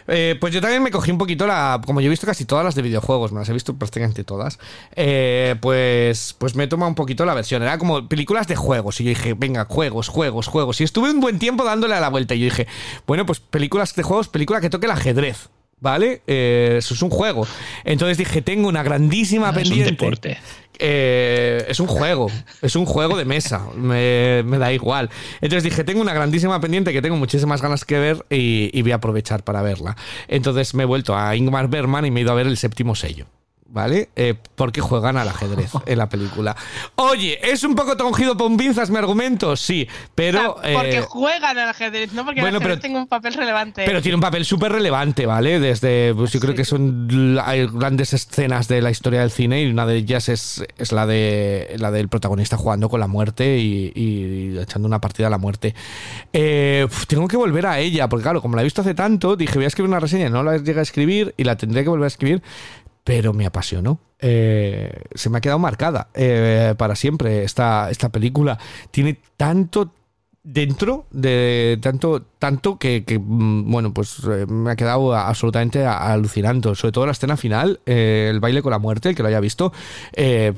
Eh, pues yo también me cogí un poquito la. Como yo he visto casi todas las de videojuegos, me las he visto prácticamente todas. eh, pues, pues me he tomado un poquito la versión. Era como películas de juegos. Y yo dije, venga, juegos, juegos, juegos. Y estuve un buen tiempo dándole a la vuelta. Y yo dije, bueno, pues películas de juegos, película que toque el ajedrez. ¿Vale? Eh, eso es un juego. Entonces dije, tengo una grandísima Ah, es un pendiente. deporte. Eh, es un juego, es un juego de mesa, me, da igual. Entonces dije, tengo una grandísima pendiente que tengo muchísimas ganas que ver y, y voy a aprovechar para verla. Entonces me he vuelto a Ingmar Bergman y me he ido a ver el séptimo sello. ¿Vale? Eh, porque juegan al ajedrez en la película. Oye, ¿es un poco tongido con pinzas mi argumento? Sí, pero... Porque eh, juegan al ajedrez, no porque bueno, el ajedrez pero- tenga un papel relevante. pero tiene un papel súper relevante, ¿vale? Desde, pues yo creo que son hay grandes escenas de la historia del cine y una de ellas es, es la de la del protagonista jugando con la muerte y, y echando una partida a la muerte. Eh, tengo que volver a ella, porque claro, como la he visto hace tanto, dije voy a escribir una reseña, no la llegué a escribir y la tendré que volver a escribir, pero me apasionó. Eh, se me ha quedado marcada eh, para siempre esta, esta película. Tiene tanto dentro de tanto tanto que, mm, bueno pues eh, me ha quedado absolutamente alucinante sobre todo la escena final eh, el baile con la muerte el que lo haya visto eh,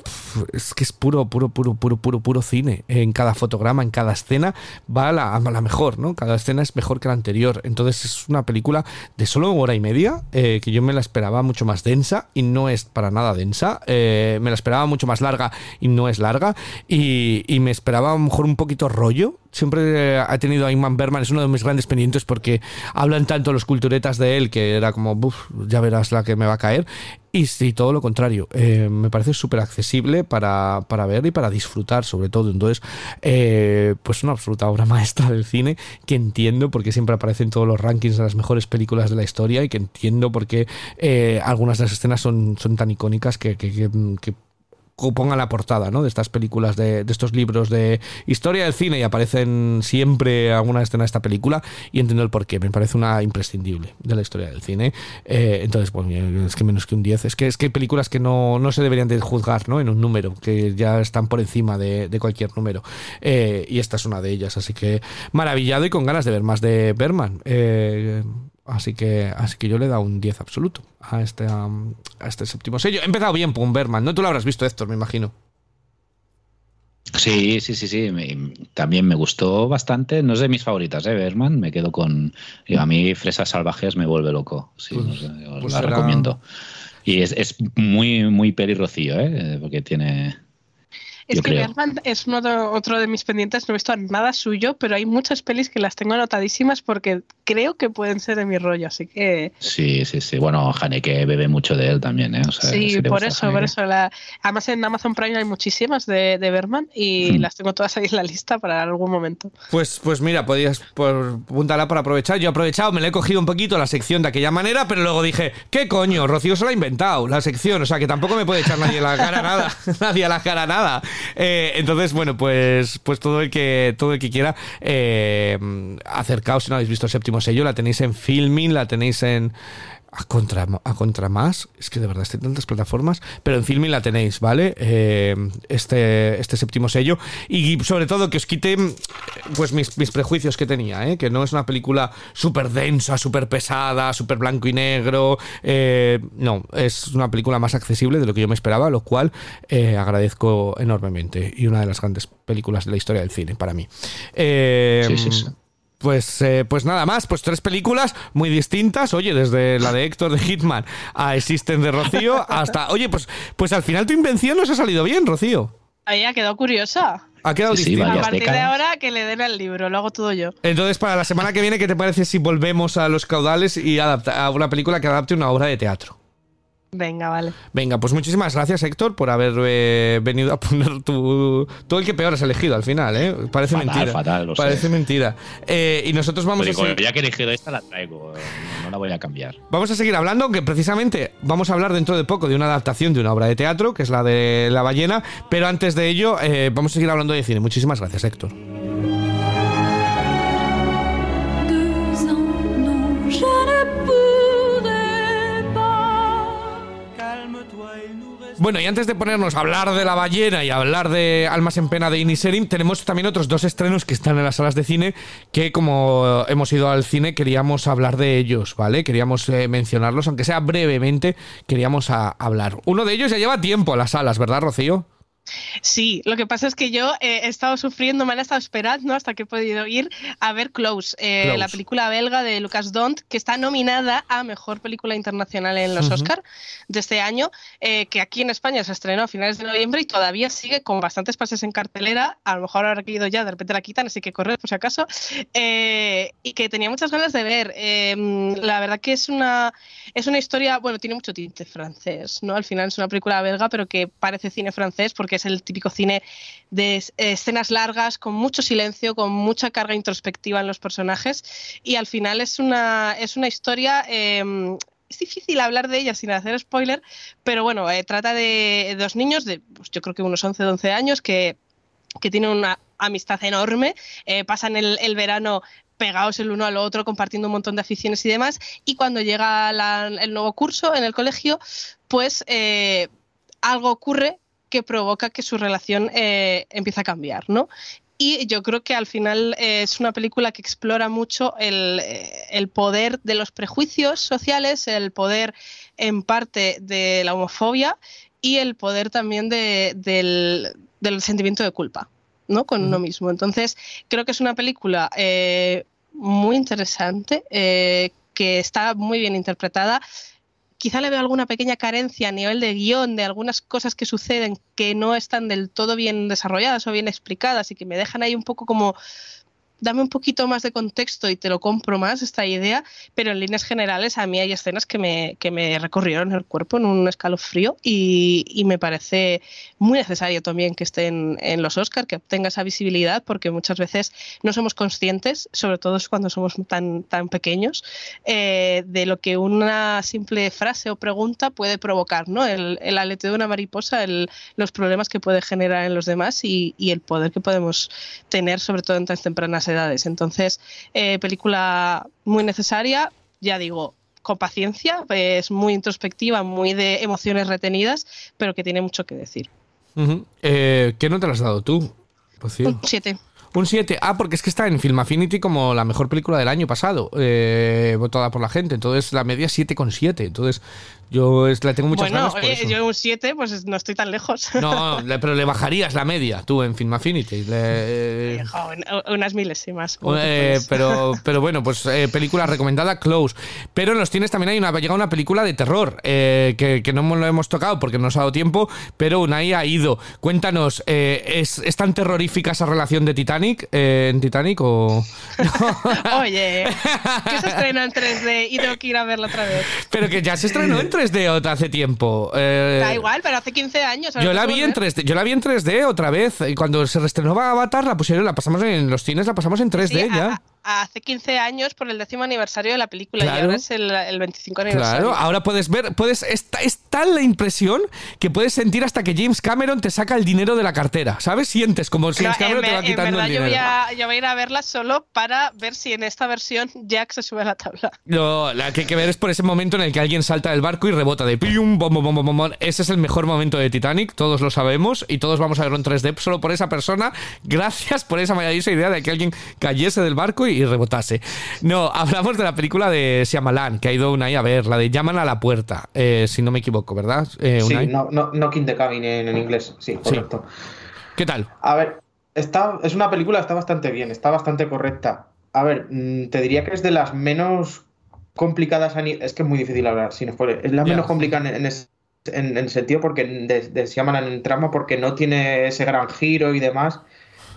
es que es puro puro puro puro puro puro cine. En cada fotograma en cada escena va a la, mejor no cada escena es mejor que la anterior. Entonces es una película de solo hora y media que yo me la esperaba mucho más densa y no es para nada densa. Me la esperaba mucho más larga y no es larga. Y, y me esperaba a lo mejor un poquito rollo siempre eh, ha tenido a Ingman Bergman, es uno de mis grandes pendientes porque hablan tanto los culturetas de él que era como, "Buf, ya verás la que me va a caer. Y sí, todo lo contrario, eh, me parece súper accesible para, para ver y para disfrutar sobre todo. Entonces, eh, pues una absoluta obra maestra del cine que entiendo porque siempre aparece en todos los rankings de las mejores películas de la historia y que entiendo por qué eh, algunas de las escenas son, son tan icónicas que- que pongan la portada ¿no? de estas películas, de, de estos libros de historia del cine y aparecen siempre alguna escena de esta película y entiendo el porqué. Me parece una imprescindible de la historia del cine. Eh, entonces, bueno, es que menos que un 10. Es que, es que hay películas que no, no se deberían de juzgar ¿no? en un número, que ya están por encima de, de cualquier número. Eh, y esta es una de ellas. Así que maravillado y con ganas de ver más de Berman. Eh, Así que, así que yo le he dado un 10 absoluto a este, um, a este séptimo sello. He empezado bien con Berman, ¿no? Tú lo habrás visto, Héctor, me imagino. Sí, sí, sí, sí. me- también me gustó bastante. No es de mis favoritas, ¿eh? Berman. Me quedo con. digo, a mí, Fresas Salvajes me vuelve loco. Sí, Pues- no sé, os pues la será- recomiendo. Y es, es muy, muy pelirrocío, ¿eh? Porque tiene. Es yo que creo. Bergman es uno de- otro de mis pendientes, no he visto nada suyo, pero hay muchas pelis que las tengo anotadísimas porque creo que pueden ser de mi rollo, así que Sí, sí, sí. Bueno, Haneke bebe mucho de él también, ¿eh? O sea, sí, por eso, por eso. La, además en Amazon Prime hay muchísimas de, de Bergman y Hmm. las tengo todas ahí en la lista para algún momento. Pues, pues mira, podías por, apuntarla para aprovechar. Yo he aprovechado, me le he cogido un poquito la sección de aquella manera, pero luego dije, ¿qué coño? Rocío se la ha inventado, la sección. O sea, que tampoco me puede echar nadie a la cara nada. nadie a la cara nada. Eh, entonces, bueno, pues, pues todo el que, todo el que quiera, eh, acercaos si no habéis visto el séptimo sello, la tenéis en Filming, la tenéis en. A contra, a contra más, es que de verdad en tantas plataformas, pero en Filming la tenéis, ¿vale? Eh, este, este séptimo sello. Y sobre todo que os quite pues mis, prejuicios que tenía, ¿eh? que no es una película súper densa, súper pesada, súper blanco y negro. eh, no, es una película más accesible de lo que yo me esperaba, lo cual eh, agradezco enormemente. Y una de las grandes películas de la historia del cine para mí. Sí, sí, sí. Pues, eh, pues nada más, pues tres películas muy distintas, oye, desde la de Héctor de Hitman a Existen de Rocío hasta, oye, pues, pues al final tu invención nos ha salido bien, Rocío. Ahí ha quedado curiosa. Ha quedado Sí, distinto. A partir de ahora que le den al libro, lo hago todo yo. Entonces, para la semana que viene, ¿qué te parece si volvemos a los caudales y adapta a una película que adapte una obra de teatro? Venga, vale. Venga, pues muchísimas gracias, Héctor, por haber eh, venido a poner tu. Todo el que peor has elegido al final, ¿eh? Parece Fatal, mentira. fatal, lo sé. Parece mentira. Eh, y nosotros vamos Pero a, seguir, ya que he elegido esta, la traigo. eh, No la voy a cambiar. vamos a seguir hablando, aunque precisamente vamos a hablar dentro de poco de una adaptación de una obra de teatro, que es la de La ballena. Pero antes de ello, eh, vamos a seguir hablando de cine. Muchísimas gracias, Héctor. Bueno, y antes de ponernos a hablar de la ballena y a hablar de Almas en Pena de Iniserim, tenemos también otros dos estrenos que están en las salas de cine que como hemos ido al cine queríamos hablar de ellos, ¿vale? Queríamos eh, mencionarlos, aunque sea brevemente, queríamos a- hablar. Uno de ellos ya lleva tiempo a las salas, ¿verdad, Rocío? Sí, lo que pasa es que yo eh, he estado sufriendo, me han estado esperando hasta que he podido ir a ver Close, eh, Close. la película belga de Lucas Dont, que está nominada a Mejor Película Internacional en los. Oscar de este año, eh, que aquí en España se estrenó a finales de noviembre y todavía sigue con bastantes pases en cartelera. A lo mejor ahora que he ido ya, de repente la quitan, así que correr por si acaso. Eh, y que tenía muchas ganas de ver. Eh, la verdad que es una, es una historia, bueno, tiene mucho tinte francés, ¿no? Al final es una película belga, pero que parece cine francés porque es el típico cine de es- escenas largas, con mucho silencio, con mucha carga introspectiva en los personajes. Y al final es una, es una historia. eh, es difícil hablar de ella sin hacer spoiler, pero bueno, eh, trata de dos niños de, pues, yo creo que unos 11, 12 años que, que tienen una amistad enorme, eh, pasan el, el verano pegados el uno al otro, compartiendo un montón de aficiones y demás, y cuando llega la- el nuevo curso en el colegio, pues eh, algo ocurre que provoca que su relación eh, empiece a cambiar, ¿no? Y yo creo que al final eh, es una película que explora mucho el, eh, el poder de los prejuicios sociales, el poder en parte de la homofobia y el poder también de- del, del sentimiento de culpa, ¿no? Con uno mismo. Entonces, creo que es una película eh, muy interesante, eh, que está muy bien interpretada. Quizá le veo alguna pequeña carencia a nivel de guion, de algunas cosas que suceden que no están del todo bien desarrolladas o bien explicadas y que me dejan ahí un poco como dame un poquito más de contexto y te lo compro más esta idea, pero en líneas generales a mí hay escenas que me, que me recorrieron el cuerpo en un escalofrío y, y me parece muy necesario también que esté en, en los Oscars, que obtenga esa visibilidad, porque muchas veces no somos conscientes, sobre todo cuando somos tan, tan pequeños, eh, de lo que una simple frase o pregunta puede provocar, ¿no? El, el aleteo de una mariposa, el- los problemas que puede generar en los demás y, y el poder que podemos tener, sobre todo en tan tempranas edades. Entonces, eh, película muy necesaria, ya digo, con paciencia, es muy introspectiva, muy de emociones retenidas, pero que tiene mucho que decir. Ujú. Eh, ¿Qué no te lo has dado tú, Rocío? Un 7. Un 7. Ah, porque es que está en Film Affinity como la mejor película del año pasado, eh, votada por la gente. Entonces la media es 7,7. Entonces yo la tengo muchas Bueno, ganas por eso. yo un 7, pues no estoy tan lejos. No, le- pero le bajarías la media tú en Film Affinity. Le- Joder, unas milésimas. Eh, pero, pero bueno, pues eh, película recomendada, Close. Pero en los cines también hay una, llega una película de terror eh, que, que no lo hemos tocado porque no nos ha dado tiempo, pero Unai ha ido. Cuéntanos, eh, ¿es, es tan terrorífica esa relación de Titanic eh, en Titanic o...? Oye, que se estrena en 3D y tengo que ir a verla otra vez. pero que ya se estrenó en 3D otra- hace tiempo. Eh, Da igual, pero hace 15 años. Yo la vi en volver. 3D, yo la vi en 3D otra vez cuando se reestrenó Avatar la pusieron, la pasamos en los cines, la pasamos en 3D Sí, ya. a- hace 15 años por el décimo aniversario de la película Claro. y ahora es el, el 25 aniversario. Claro, ahora puedes ver, puedes, está, es tal la impresión que puedes sentir hasta que James Cameron te saca el dinero de la cartera, ¿sabes? Sientes como si James Cameron en, te va en quitando verdad el yo voy, dinero. a, yo voy a ir a verla solo para ver si en esta versión Jack se sube a la tabla. No, la que hay que ver es por ese momento en el que alguien salta del barco y rebota de pium, bom, bom, bom, bom. Ese es el mejor momento de Titanic, todos lo sabemos y todos vamos a verlo en 3D solo por esa persona. Gracias por esa maravillosa idea de que alguien cayese del barco y, y rebotase. No, hablamos de la película de Shyamalan, que ha ido Unai a ver, la de Llaman a la puerta, eh, si no me equivoco, ¿verdad? Eh, Sí, no, no, Knocking the Cabin en, en inglés, sí, correcto. ¿Qué tal? A ver, está, es una película, está bastante bien, está bastante correcta. A ver, mm, te diría que es de las menos complicadas, a es que es muy difícil hablar sin spoiler, es la Ya. menos complicada en, en, es- en- en sentido porque de, de- se llaman en trama porque no tiene ese gran giro y demás.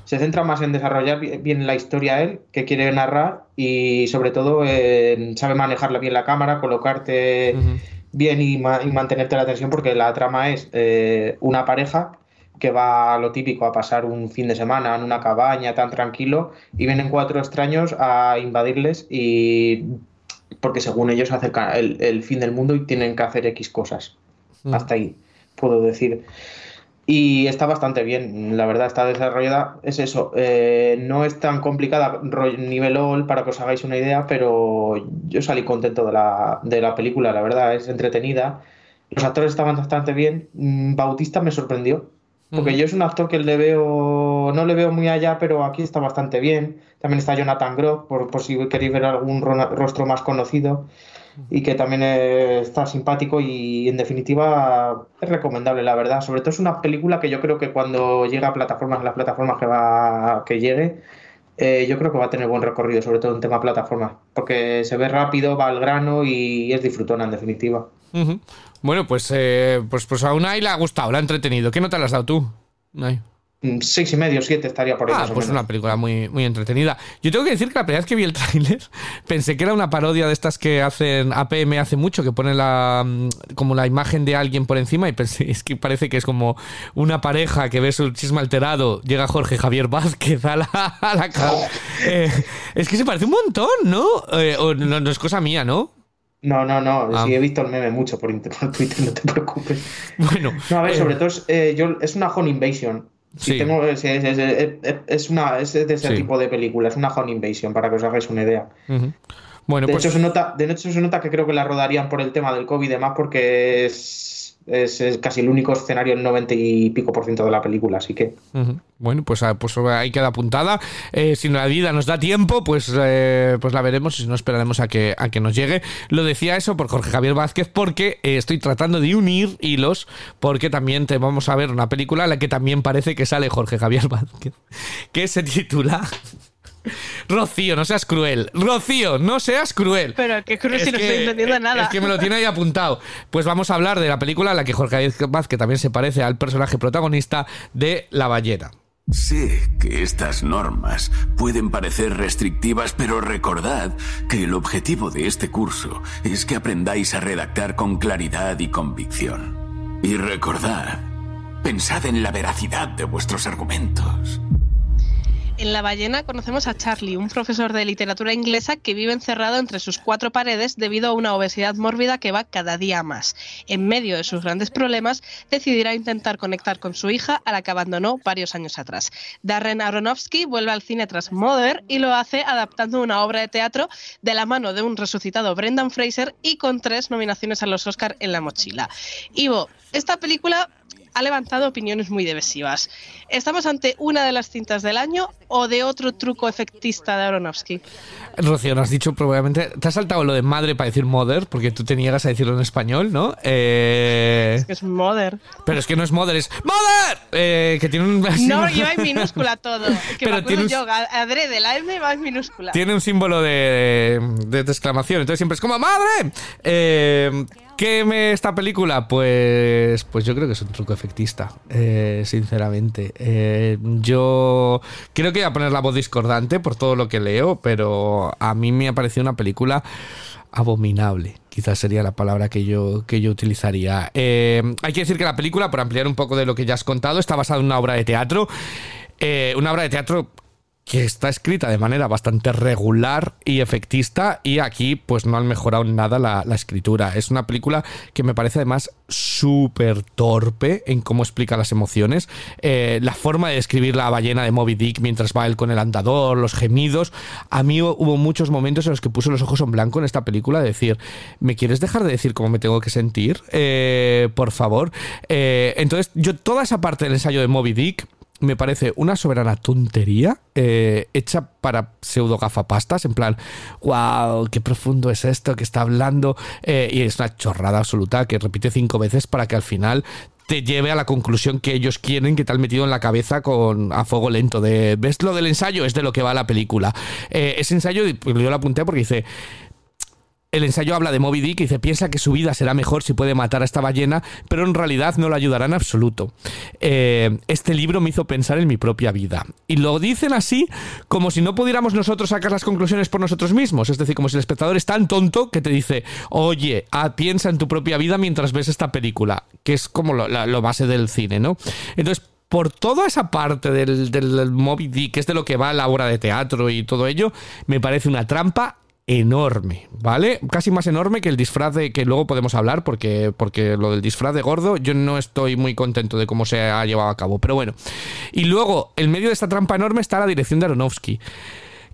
Se centra más en desarrollar bi- bien la historia él, que quiere narrar, y sobre todo en sabe manejarla bien la cámara, colocarte bien y, ma- y mantenerte la atención porque la trama es eh, una pareja que va a lo típico a pasar un fin de semana en una cabaña tan tranquilo y vienen cuatro extraños a invadirles y porque según ellos se acerca el, el fin del mundo y tienen que hacer X cosas. Mm. Hasta ahí puedo decir. Y está bastante bien, la verdad, está desarrollada. Es eso, eh, no es tan complicada nivel all para que os hagáis una idea, pero yo salí contento de la, de la película, la verdad, es entretenida. Los actores estaban bastante bien. Mm, Bautista me sorprendió, porque yo es un actor que le veo, no le veo muy allá, pero aquí está bastante bien. También está Jonathan Groff, por, por si queréis ver algún ro- rostro más conocido y que también está simpático y en definitiva es recomendable, la verdad. Sobre todo es una película que yo creo que cuando llega a plataformas, a las plataformas que va que llegue, eh, yo creo que va a tener buen recorrido, sobre todo en tema plataformas, porque se ve rápido, va al grano y es disfrutona en definitiva. Bueno, pues, eh, pues, pues a Unai le ha gustado, le ha entretenido. ¿Qué nota le has dado tú? Unai? Mm, Seis y medio, siete estaría por ahí Ah, pues una película muy, muy entretenida. Yo tengo que decir que la primera vez que vi el tráiler pensé que era una parodia de estas que hacen APM hace mucho, que ponen la mm, como la imagen de alguien por encima y pensé, es que parece que es como una pareja que ve su chisme alterado, llega Jorge Javier Vázquez a la, a la Eh, es que se parece un montón, ¿no? Eh, o no, no es cosa mía, ¿no? No, no, no, Ah. sí he visto el meme mucho por Twitter, no te preocupes. Bueno, No, a ver, eh, sobre todo es, eh, yo, es una Home Invasion. Si tengo, es, es- es- es- es una, es de ese Sí. tipo de película, es una Home Invasion, para que os hagáis una idea. Bueno, De, pues hecho, se nota, de hecho, se nota que creo que la rodarían por el tema del COVID y demás, porque es, es, casi el único escenario, el 90 y pico por ciento de la película, así que. Bueno, pues, ah, pues ahí queda apuntada. Eh, si la vida nos da tiempo, pues, eh, pues la veremos y si no esperaremos a que, a que nos llegue. Lo decía eso por Jorge Javier Vázquez porque eh, estoy tratando de unir hilos porque también te vamos a ver una película en la que también parece que sale Jorge Javier Vázquez, que se titula... Rocío, no seas cruel. Rocío, no seas cruel. Pero qué cruel Es si no estoy entendiendo nada. Es que me lo tiene ahí apuntado. Pues vamos a hablar de la película en la que Jorge Vázquez también se parece al personaje protagonista de La ballena. Sé que estas normas pueden parecer restrictivas, pero recordad que el objetivo de este curso es que aprendáis a redactar con claridad y convicción. Y recordad, pensad en la veracidad de vuestros argumentos. En La ballena conocemos a Charlie, un profesor de literatura inglesa que vive encerrado entre sus cuatro paredes debido a una obesidad mórbida que va cada día más. En medio de sus grandes problemas, decidirá intentar conectar con su hija, a la que abandonó varios años atrás. Darren Aronofsky vuelve al cine tras Mother y lo hace adaptando una obra de teatro de la mano de un resucitado Brendan Fraser y con tres nominaciones a los Oscar en la mochila. Ivo, esta película ha levantado opiniones muy divisivas. ¿Estamos ante una de las cintas del año o de otro truco efectista de Aronofsky? Rocío, nos has dicho probablemente. Te has saltado lo de madre para decir mother, porque tú te niegas a decirlo en español, ¿no? Eh, Es que es Mother. pero es que no es mother, es ¡Mother! Eh, que tiene un. No, lleva en minúscula todo. Que Pero me tiene un- yo, adrede, la M va en minúscula. Tiene un símbolo de, de, de exclamación, entonces siempre es como ¡Madre! Eh, ¿Qué me esta película? Pues, pues yo creo que es un truco efectista, eh, sinceramente. Eh, yo creo que voy a poner la voz discordante por todo lo que leo, pero a mí me ha parecido una película abominable. Quizás sería la palabra que yo, que yo utilizaría. Eh, hay que decir que la película, por ampliar un poco de lo que ya has contado, está basada en una obra de teatro. Una obra de teatro que está escrita de manera bastante regular y efectista y aquí pues no han mejorado nada la, escritura. Es una película que me parece además súper torpe en cómo explica las emociones. Eh, la forma de describir la ballena de Moby Dick mientras va él con el andador, los gemidos. A mí hu- hubo muchos momentos en los que puse los ojos en blanco en esta película de decir, ¿me quieres dejar de decir cómo me tengo que sentir? Eh, por favor. Eh, entonces yo toda esa parte del ensayo de Moby Dick me parece una soberana tontería eh, hecha para pseudo gafapastas, en plan, wow, qué profundo es esto que está hablando, eh, y es una chorrada absoluta que repite cinco veces para que al final te lleve a la conclusión que ellos quieren que te han metido en la cabeza con a fuego lento de ves lo del ensayo es de lo que va la película Eh, ese ensayo yo lo apunté porque dice el ensayo habla de Moby Dick y dice, piensa que su vida será mejor si puede matar a esta ballena, pero en realidad no lo ayudará en absoluto. Eh, este libro me hizo pensar en mi propia vida. Y lo dicen así como si no pudiéramos nosotros sacar las conclusiones por nosotros mismos. Es decir, como si el espectador es tan tonto que te dice, oye, ah, piensa en tu propia vida mientras ves esta película, que es como lo, base del cine, ¿no? Entonces, por toda esa parte del, del Moby Dick, que es de lo que va la obra de teatro y todo ello, me parece una trampa enorme, ¿vale? Casi más enorme que el disfraz de que luego podemos hablar, porque, porque lo del disfraz de gordo, yo no estoy muy contento de cómo se ha llevado a cabo, pero bueno. Y luego, en medio de esta trampa enorme está la dirección de Aronofsky,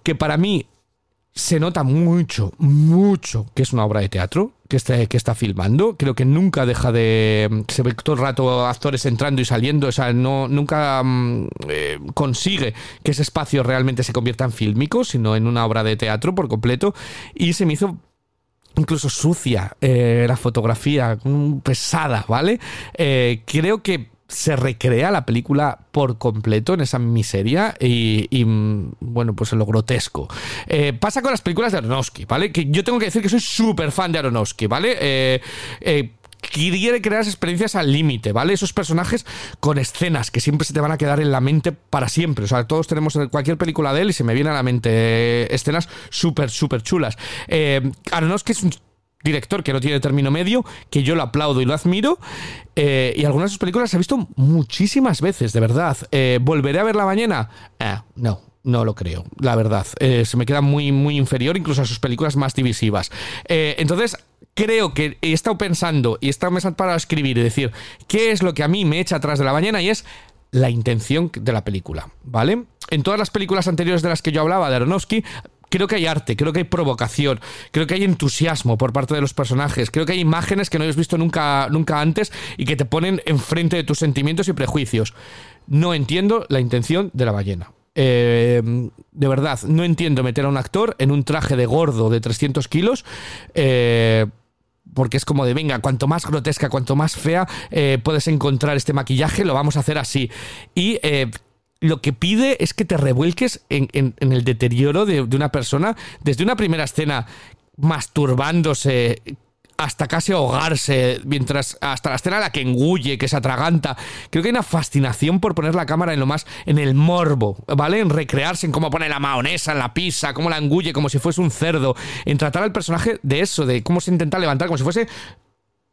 que para mí se nota mucho, mucho que es una obra de teatro que está, que está filmando. Creo que nunca deja de. Se ve todo el rato actores entrando y saliendo. O sea, no, nunca mm, eh, consigue que ese espacio realmente se convierta en fílmico, sino en una obra de teatro por completo. Y se me hizo incluso sucia eh, la fotografía, mm, pesada, ¿vale? Eh, creo que se recrea la película por completo en esa miseria y, mm, bueno, pues en lo grotesco. Eh, pasa con las películas de Aronofsky, ¿vale? Que yo tengo que decir que soy súper fan de Aronofsky, ¿vale? Eh, eh, quiere crear experiencias al límite, ¿vale? Esos personajes con escenas que siempre se te van a quedar en la mente para siempre. O sea, todos tenemos cualquier película de él y se me viene a la mente escenas súper, súper chulas. Aronofsky es un director que no tiene término medio, que yo lo aplaudo y lo admiro. eh, y algunas de sus películas las he visto muchísimas veces, de verdad. Eh, ¿Volveré a verla mañana? Ah, no. No lo creo, la verdad. Eh, se me queda muy, muy inferior incluso a sus películas más divisivas. Eh, entonces, creo que he estado pensando y he estado para escribir y decir qué es lo que a mí me echa atrás de la mañana y es la intención de la película, ¿vale? En todas las películas anteriores de las que yo hablaba de Aronofsky, creo que hay arte, creo que hay provocación, creo que hay entusiasmo por parte de los personajes, creo que hay imágenes que no hayas visto nunca, nunca antes y que te ponen enfrente de tus sentimientos y prejuicios. No entiendo la intención de la ballena. Eh, de verdad, no entiendo meter a un actor en un traje de gordo de 300 kilos. eh, porque es como de, venga, cuanto más grotesca, cuanto más fea eh, puedes encontrar este maquillaje, lo vamos a hacer así. Y eh, lo que pide es que te revuelques en, el deterioro de, de una persona desde una primera escena masturbándose hasta casi ahogarse, mientras hasta la escena en la que engulle, que se atraganta. Creo que hay una fascinación por poner la cámara en lo más, en el morbo, ¿vale? En recrearse en cómo pone la maonesa en la pizza, cómo la engulle como si fuese un cerdo, en tratar al personaje de eso, de cómo se intenta levantar como si fuese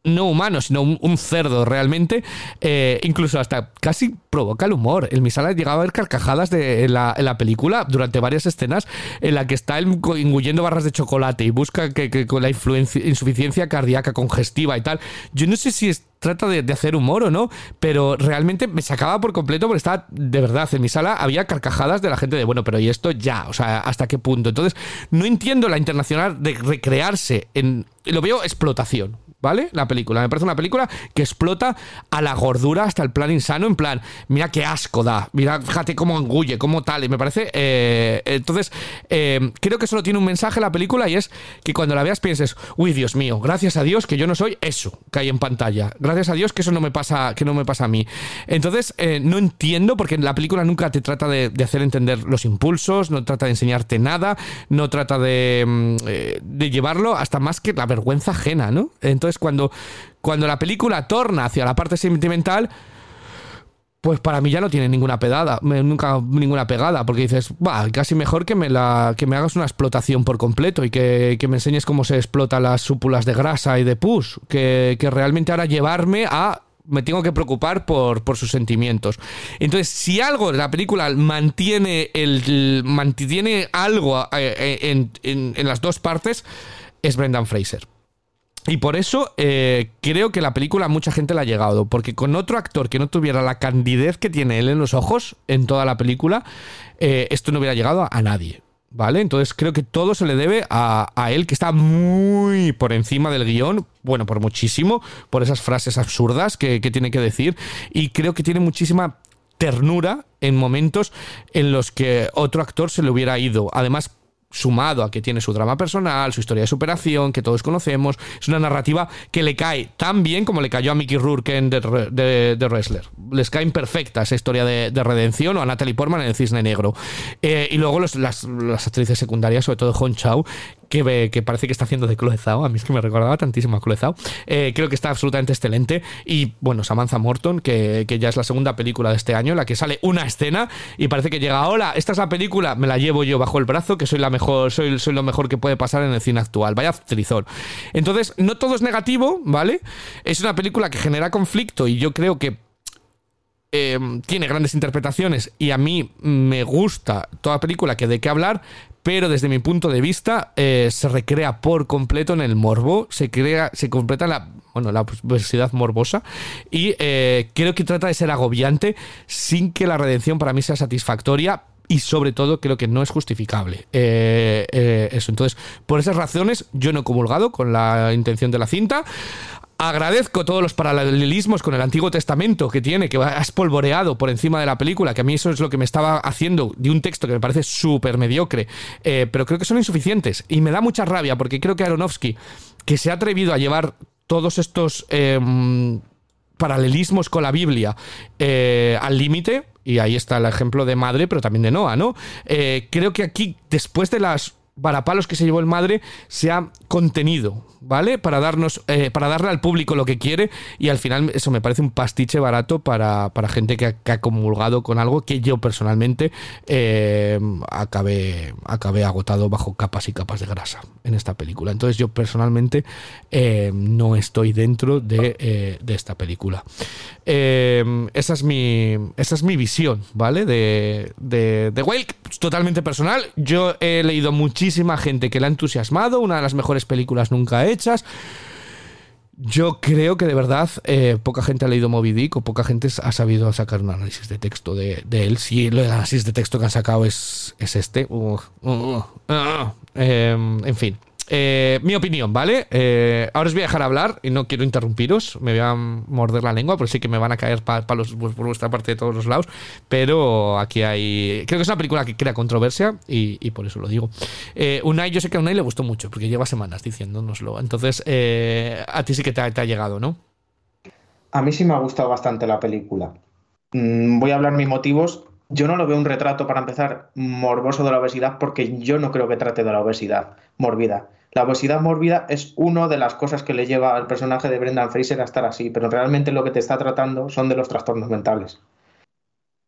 no humano, sino un, cerdo realmente. Eh, incluso hasta casi provoca el humor. En mi sala he llegado a ver carcajadas de, en, la, película durante varias escenas en la que está engullendo barras de chocolate y busca que, con la insuficiencia cardíaca congestiva y tal. Yo no sé si trata de, de hacer humor o no, pero realmente me sacaba por completo porque estaba, de verdad, en mi sala había carcajadas de la gente de, bueno, pero ¿y esto ya? O sea, ¿hasta qué punto? Entonces, no entiendo la internacional de recrearse en... Lo veo explotación. ¿Vale? La película. Me parece una película que explota a la gordura hasta el plan insano. En plan, mira qué asco da. Mira, fíjate cómo engulle, cómo tal. Y me parece. eh, entonces, eh, creo que solo tiene un mensaje la película y es que cuando la veas pienses, uy, Dios mío, gracias a Dios que yo no soy eso que hay en pantalla. Gracias a Dios que eso no me pasa, que no me pasa a mí. Entonces, eh, no entiendo porque la película nunca te trata de, de hacer entender los impulsos, no trata de enseñarte nada, no trata de, mm, de llevarlo hasta más que la vergüenza ajena, ¿no? Entonces, cuando, cuando la película torna hacia la parte sentimental, pues para mí ya no tiene ninguna pegada, me- nunca ninguna pegada, porque dices, va, casi mejor que me la, que me hagas una explotación por completo y que, que me enseñes cómo se explota las súpulas de grasa y de pus, que, que realmente ahora llevarme a me tengo que preocupar por, por sus sentimientos. Entonces, si algo de la película mantiene el mantiene algo eh, en, en- en las dos partes, es Brendan Fraser. Y por eso eh, creo que la película a mucha gente le ha llegado. Porque con otro actor que no tuviera la candidez que tiene él en los ojos en toda la película, eh, esto no hubiera llegado a, a nadie. ¿Vale? Entonces creo que todo se le debe a, a él, que está muy por encima del guion, bueno, por muchísimo, por esas frases absurdas que, que tiene que decir. Y creo que tiene muchísima ternura en momentos en los que otro actor se le hubiera ido. Además, sumado a que tiene su drama personal, su historia de superación, que todos conocemos, es una narrativa que le cae tan bien como le cayó a Mickey Rourke en The, Wrestler. Les cae perfecta esa historia de, de redención o a Natalie Portman en El Cisne Negro. Eh, y luego las, las actrices secundarias, sobre todo Hon Chao, que, parece que está haciendo de Chloe Zhao. A mí es que me recordaba tantísimo a Chloe Zhao. Eh, creo que está absolutamente excelente. Y bueno, Samantha Morton, que, que ya es la segunda película de este año, en la que sale una escena y parece que llega, hola, esta es la película, me la llevo yo bajo el brazo, que soy la mejor, soy, soy lo mejor que puede pasar en el cine actual. Vaya trizón. Entonces, no todo es negativo, ¿vale? Es una película que genera conflicto y yo creo que eh, tiene grandes interpretaciones y a mí me gusta toda película que de qué hablar, pero desde mi punto de vista eh, se recrea por completo en el morbo, se crea, se completa la, bueno, la diversidad morbosa y eh, creo que trata de ser agobiante sin que la redención para mí sea satisfactoria. Y sobre todo creo que no es justificable eh, eh, eso. Entonces, por esas razones, yo no he comulgado con la intención de la cinta. Agradezco todos los paralelismos con el Antiguo Testamento que tiene, que ha espolvoreado por encima de la película, que a mí eso es lo que me estaba haciendo de un texto que me parece súper mediocre, eh, pero creo que son insuficientes. Y me da mucha rabia porque creo que Aronofsky, que se ha atrevido a llevar todos estos em, paralelismos con la Biblia al límite, y ahí está el ejemplo de Madre, pero también de Noah, ¿no? Eh, creo que aquí, después de las varapalos que se llevó el madre se ha contenido, ¿vale? Para darnos, eh, para darle al público lo que quiere y al final eso me parece un pastiche barato para, para gente que ha, comulgado con algo que yo personalmente eh, acabé, agotado bajo capas y capas de grasa en esta película. Entonces yo personalmente eh, no estoy dentro de, de esta película. Esa, es mi, esa es mi visión, ¿vale? De, de, de Whale, totalmente personal. Yo he leído muchísima gente que le ha entusiasmado, una de las mejores películas nunca Yo creo que de verdad eh, poca gente ha leído Moby Dick o poca gente ha sabido sacar un análisis de texto de, él. Si el análisis de texto que han sacado es, es este. uh, uh, uh, eh, en fin. Eh, mi opinión, ¿vale? Eh, ahora os voy a dejar hablar y no quiero interrumpiros. Me voy a morder la lengua, pero sí que me van a caer palos por vuestra parte de todos los lados. Pero aquí hay. Creo que es una película que crea controversia y, por eso lo digo. Eh, Unai, yo sé que a Unai le gustó mucho porque lleva semanas diciéndonoslo. Entonces, eh, a ti sí que te ha, te ha llegado, ¿no? A mí sí me ha gustado bastante la película. Mm, voy a hablar mis motivos. Yo no lo veo un retrato, para empezar, morboso de la obesidad, porque yo no creo que trate de la obesidad mórbida. La obesidad mórbida es una de las cosas que le lleva al personaje de Brendan Fraser a estar así, pero realmente lo que te está tratando son de los trastornos mentales.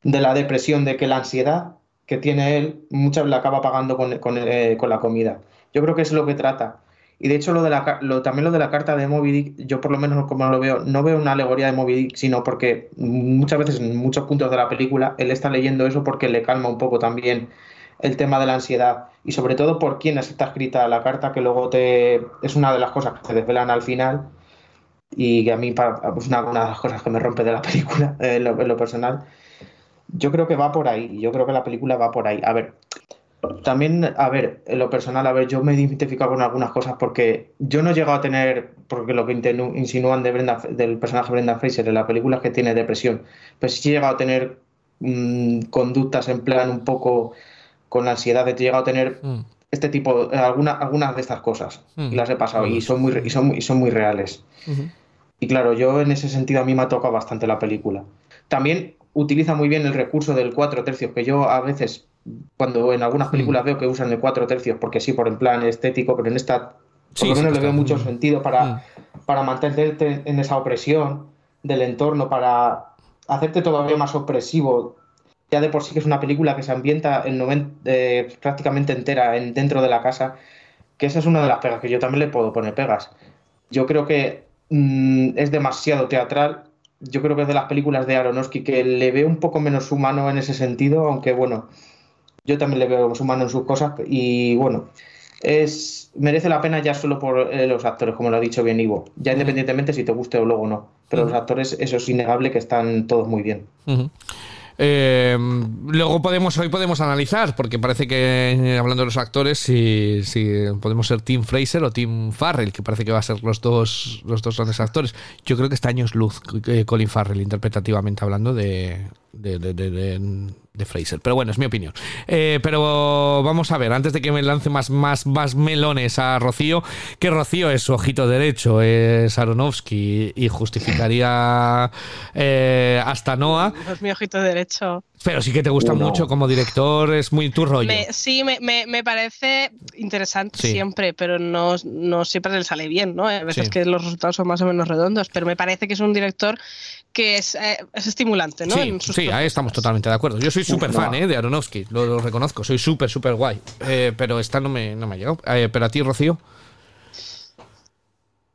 De la depresión, de que la ansiedad que tiene él, muchas la acaba pagando con, eh, con la comida. Yo creo que es lo que trata. Y de hecho, lo de la, también lo de la carta de Moby Dick, yo por lo menos como lo veo, no veo una alegoría de Moby Dick, sino porque muchas veces en muchos puntos de la película él está leyendo eso porque le calma un poco también el tema de la ansiedad y sobre todo por quién está escrita la carta, que luego te es una de las cosas que te desvelan al final y que a mí es una, de las cosas que me rompe de la película eh, en en lo personal. Yo creo que va por ahí, yo creo que la película va por ahí. A ver, también, a ver, en lo personal, a ver, yo me he identificado con algunas cosas porque yo no he llegado a tener, porque lo que insinúan de Brenda, del personaje Brenda Fraser en la película es que tiene depresión, pero sí he llegado a tener mm, conductas en plan un poco con ansiedad, he llegado a tener Mm. este tipo, eh, alguna- algunas de estas cosas, Mm. y las he pasado, y son muy, y son, y son muy reales. Y claro, yo en ese sentido a mí me ha tocado bastante la película. También utiliza muy bien el recurso del cuatro tercios, que yo a veces, cuando en algunas películas veo que usan el cuatro tercios, porque sí, por en plan estético, pero en esta, por lo menos le veo mucho Mm. sentido para, Mm. para mantenerte en esa opresión del entorno, para hacerte todavía más opresivo. Ya de por sí que es una película que se ambienta en eh, prácticamente entera en, dentro de la casa, que esa es una de las pegas, que yo también le puedo poner pegas. Yo creo que mm, es demasiado teatral. Yo creo que es de las películas de Aronofsky que le veo un poco menos humano en ese sentido, aunque bueno, yo también le veo humano en sus cosas y bueno, es merece la pena ya solo por eh, los actores, como lo ha dicho bien Ivo, ya independientemente si te guste o luego no, pero los actores eso es innegable que están todos muy bien. Eh, luego podemos hoy podemos analizar porque parece que hablando de los actores si, si podemos ser Tim Fraser o Tim Farrell que parece que va a ser los dos los dos grandes actores. Yo creo que está años luz eh, Colin Farrell interpretativamente hablando de de, de, de- de- Fraser. Pero bueno es mi opinión. Eh, pero vamos a ver antes de que me lance más más más melones a Rocío que Rocío es su ojito derecho es Aronofsky y justificaría eh, hasta Noah. Es mi ojito derecho. Pero sí que te gusta Uno. mucho como director, es muy tu rollo. Me- sí, me, me- me parece interesante Sí. siempre, pero no, no siempre le sale bien, ¿no? Hay veces Sí. que los resultados son más o menos redondos, pero me parece que es un director que es, eh, es estimulante, ¿no? Sí, En sus sí, ahí estamos totalmente de acuerdo. Yo soy súper fan no. eh, de Aronofsky, lo, lo reconozco, soy súper, súper guay. Eh, pero esta no me, no me ha llegado. Eh, pero a ti, Rocío.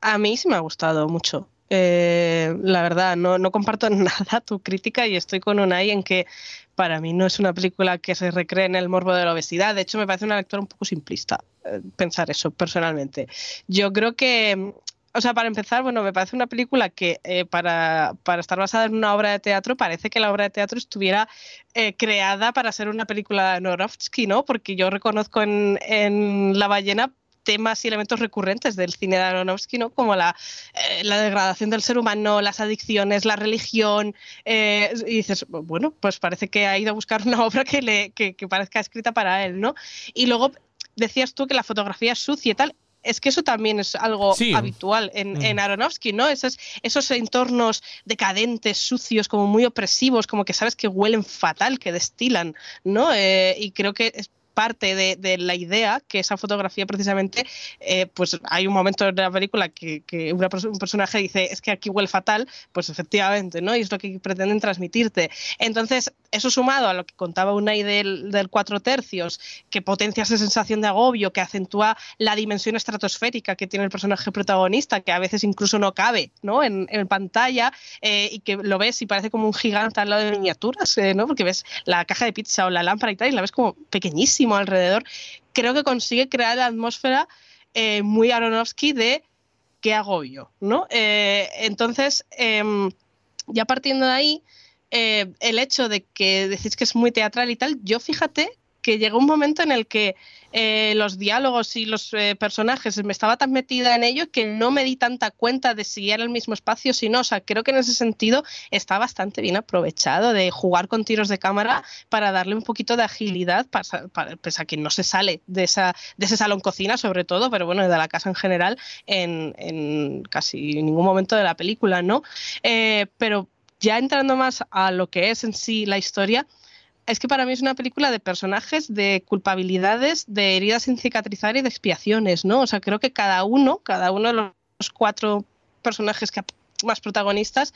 A mí sí me ha gustado mucho. Eh, la verdad, no, no comparto nada tu crítica y estoy con Unai en que para mí no es una película que se recree en el morbo de la obesidad. De hecho, me parece una lectura un poco simplista eh, pensar eso personalmente. Yo creo que, o sea, para empezar, bueno, me parece una película que eh, para, para estar basada en una obra de teatro parece que la obra de teatro estuviera eh, creada para ser una película de Aronofsky, ¿no? Porque yo reconozco en, en La ballena temas y elementos recurrentes del cine de Aronofsky, ¿no? Como la, eh, la degradación del ser humano, las adicciones, la religión. eh, y dices, bueno, pues parece que ha ido a buscar una obra que, le, que, que parezca escrita para él, ¿no? Y luego decías tú que la fotografía es sucia y tal. Es que eso también es algo Sí. habitual en, Mm. en Aronofsky, ¿no? Esos, esos entornos decadentes, sucios, como muy opresivos, como que sabes que huelen fatal, que destilan, ¿no? Eh, y creo que es parte de, de la idea que esa fotografía precisamente, eh, pues hay un momento en la película que, que un personaje dice, es que aquí huele fatal, pues efectivamente, ¿no? Y es lo que pretenden transmitirte. Entonces, eso sumado a lo que contaba Unai del, del cuatro tercios, que potencia esa sensación de agobio, que acentúa la dimensión estratosférica que tiene el personaje protagonista, que a veces incluso no cabe, ¿no? En, pantalla, eh, y que lo ves y parece como un gigante al lado de miniaturas, eh, ¿no? Porque ves la caja de pizza o la lámpara y tal, y la ves como pequeñísimo alrededor. Creo que consigue crear la atmósfera eh, muy Aronofsky de qué agobio, ¿no? Entonces, em, ya partiendo de ahí, eh, el hecho de que decís que es muy teatral y tal, yo fíjate que llegó un momento en el que eh, los diálogos y los eh, personajes me estaba tan metida en ello que no me di tanta cuenta de si era el mismo espacio si no. O sea, creo que en ese sentido está bastante bien aprovechado de jugar con tiros de cámara para darle un poquito de agilidad, para, para- pese a que no se sale de, esa, de ese salón cocina sobre todo, pero bueno, de la casa en general en, casi ningún momento de la película, ¿no? Pero ya entrando más a lo que es en sí la historia, es que para mí es una película de personajes, de culpabilidades, de heridas sin cicatrizar y de expiaciones, ¿no? O sea, creo que cada uno, cada uno de los cuatro personajes que, más protagonistas,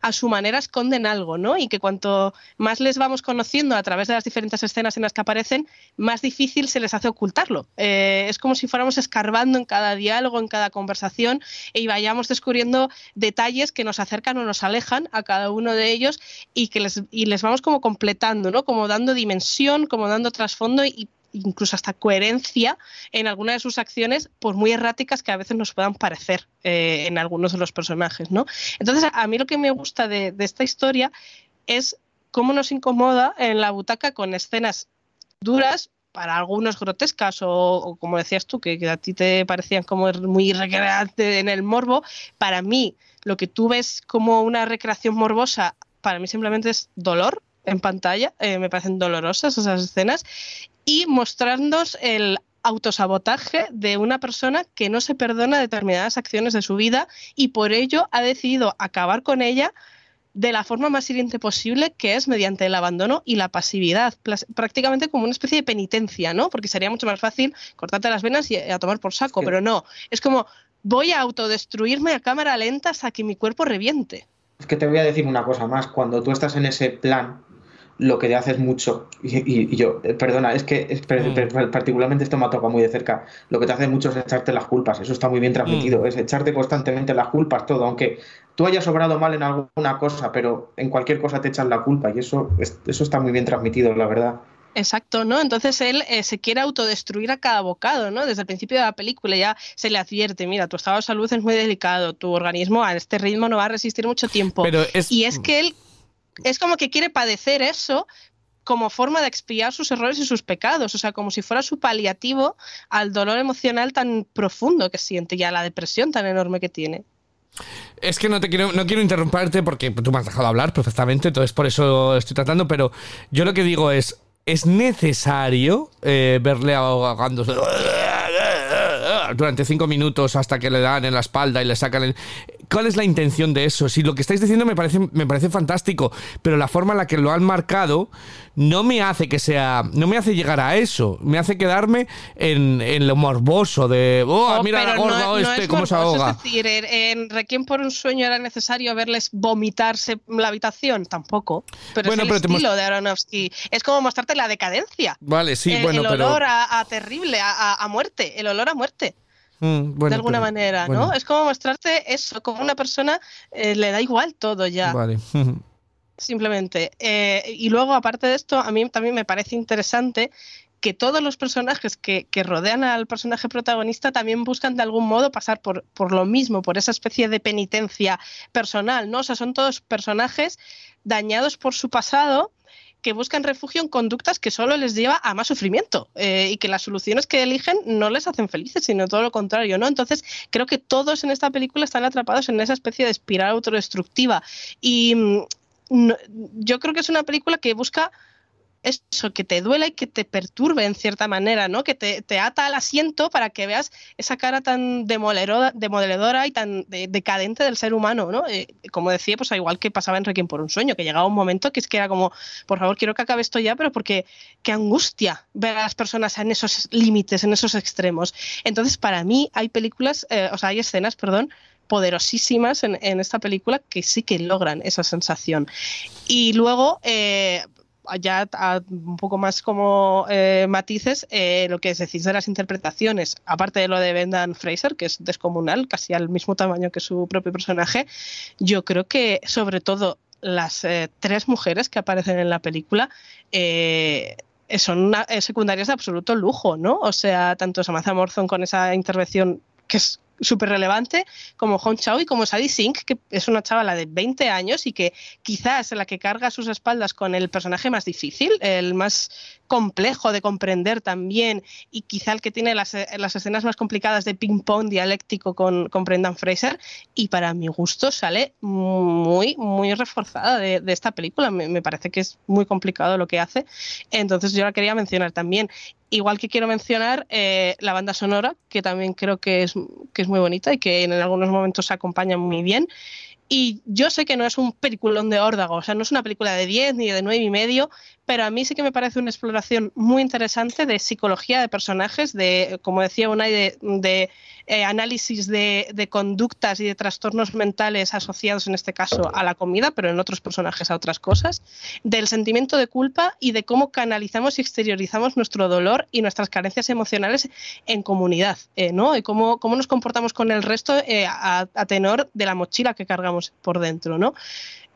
a su manera esconden algo, ¿no? Y que cuanto más les vamos conociendo a través de las diferentes escenas en las que aparecen, más difícil se les hace ocultarlo. Eh, es como si fuéramos escarbando en cada diálogo, en cada conversación, y vayamos descubriendo detalles que nos acercan o nos alejan a cada uno de ellos y que les, y les vamos como completando, ¿no? Como dando dimensión, como dando trasfondo y incluso hasta coherencia en alguna de sus acciones, por muy erráticas que a veces nos puedan parecer eh, en algunos de los personajes, ¿no? Entonces, a, mí lo que me gusta de, esta historia es cómo nos incomoda en la butaca con escenas duras, para algunos grotescas o, como decías tú, que, a ti te parecían como muy recreantes en el morbo, para mí lo que tú ves como una recreación morbosa, para mí simplemente es dolor en pantalla, eh, me parecen dolorosas esas escenas, y mostrarnos el autosabotaje de una persona que no se perdona determinadas acciones de su vida y por ello ha decidido acabar con ella de la forma más hiriente posible, que es mediante el abandono y la pasividad, prácticamente como una especie de penitencia, ¿no? Porque sería mucho más fácil cortarte las venas y a tomar por saco, Sí. pero no, es como voy a autodestruirme a cámara lenta hasta que mi cuerpo reviente. Es que te voy a decir una cosa más. Cuando tú estás en ese plan, lo que te haces mucho, y, y- y yo, eh, perdona, es que es- per- Mm. per- particularmente esto me ha tocado muy de cerca. Lo que te hace mucho es echarte las culpas. Eso está muy bien transmitido. Mm. Es echarte constantemente las culpas, todo. Aunque tú hayas obrado mal en alguna cosa, pero en cualquier cosa te echas la culpa. Y eso, es- eso está muy bien transmitido, la verdad. Exacto, ¿no? Entonces él eh, se quiere autodestruir a cada bocado, ¿no? Desde el principio de la película ya se le advierte, mira, tu estado de salud es muy delicado, tu organismo a este ritmo no va a resistir mucho tiempo. Pero es, Y es que él es como que quiere padecer eso como forma de expiar sus errores y sus pecados, o sea, como si fuera su paliativo al dolor emocional tan profundo que siente y a la depresión tan enorme que tiene. Es que no te quiero, no quiero interrumpirte porque tú me has dejado hablar perfectamente, entonces por eso estoy tratando, pero yo lo que digo es, es necesario eh, verle ahogándose durante cinco minutos hasta que le dan en la espalda y le sacan el... cuál es la intención de eso. Si lo que estáis diciendo me parece, me parece fantástico, pero la forma en la que lo han marcado no me hace que sea. No me hace llegar a eso. Me hace quedarme en, en lo morboso de. ¡Oh, No, mira la pero gorda no- no este, es cómo se ahoga! Es decir, en, Requiem por un sueño era necesario verles vomitarse la habitación, tampoco. Pero Bueno, es el pero estilo de Aronofsky. Es como mostrarte la decadencia. Vale, sí, el, bueno, el pero. olor a, a terrible, a muerte, el olor a muerte, Mm, bueno, de alguna pero- manera, bueno, ¿no? Es como mostrarte eso, como una persona eh, le da igual todo ya. Vale. simplemente. Eh, y luego, aparte de esto, a mí también me parece interesante que todos los personajes que, que rodean al personaje protagonista también buscan de algún modo pasar por, por lo mismo, por esa especie de penitencia personal, ¿no? O sea, son todos personajes dañados por su pasado que buscan refugio en conductas que solo les lleva a más sufrimiento eh, y que las soluciones que eligen no les hacen felices, sino todo lo contrario, ¿no? Entonces, creo que todos en esta película están atrapados en esa especie de espiral autodestructiva y mm, yo creo que es una película que busca eso, que te duela y que te perturbe en cierta manera, ¿no? Que te, te ata al asiento para que veas esa cara tan demoledora, y tan de- decadente del ser humano, ¿no? Eh, como decía, pues al igual que pasaba en Requiem por un sueño, que llegaba un momento que es que era como, por favor, quiero que acabe esto ya, pero porque qué angustia ver a las personas en esos límites, en esos extremos. Entonces, para mí hay películas, eh, o sea, hay escenas, perdón, poderosísimas en, en esta película que sí que logran esa sensación. Y luego, eh, ya a- un poco más como eh, matices, eh, lo que decís de las interpretaciones, aparte de lo de Brendan Fraser, que es descomunal, casi al mismo tamaño que su propio personaje, yo creo que sobre todo las eh, tres mujeres que aparecen en la película son secundarias de absoluto lujo, ¿no? O sea, tanto Samantha Morrison con esa intervención que es súper relevante, como Hong Chao y como Sadie Sink, que es una chavala de 20 años y que quizás es la que carga sus espaldas con el personaje más difícil, el más complejo de comprender también y quizá el que tiene las, las escenas más complicadas de ping-pong dialéctico con, con Brendan Fraser y para mi gusto sale muy, muy reforzada de, esta película. Me parece que es muy complicado lo que hace. Entonces yo la quería mencionar también. Igual que quiero mencionar eh, la banda sonora, que también creo que es, que es muy bonita y que en algunos momentos se acompaña muy bien. Y yo sé que no es un peliculón de órdago, o sea, no es una película de 10 ni de 9 y medio, pero a mí sí que me parece una exploración muy interesante de psicología de personajes, de, como decía Unai, de, de eh, análisis de, conductas y de trastornos mentales asociados en este caso a la comida, pero en otros personajes a otras cosas, del sentimiento de culpa y de cómo canalizamos y exteriorizamos nuestro dolor y nuestras carencias emocionales en comunidad, eh, ¿no? Y cómo, cómo nos comportamos con el resto eh, a tenor de la mochila que cargamos por dentro, ¿no?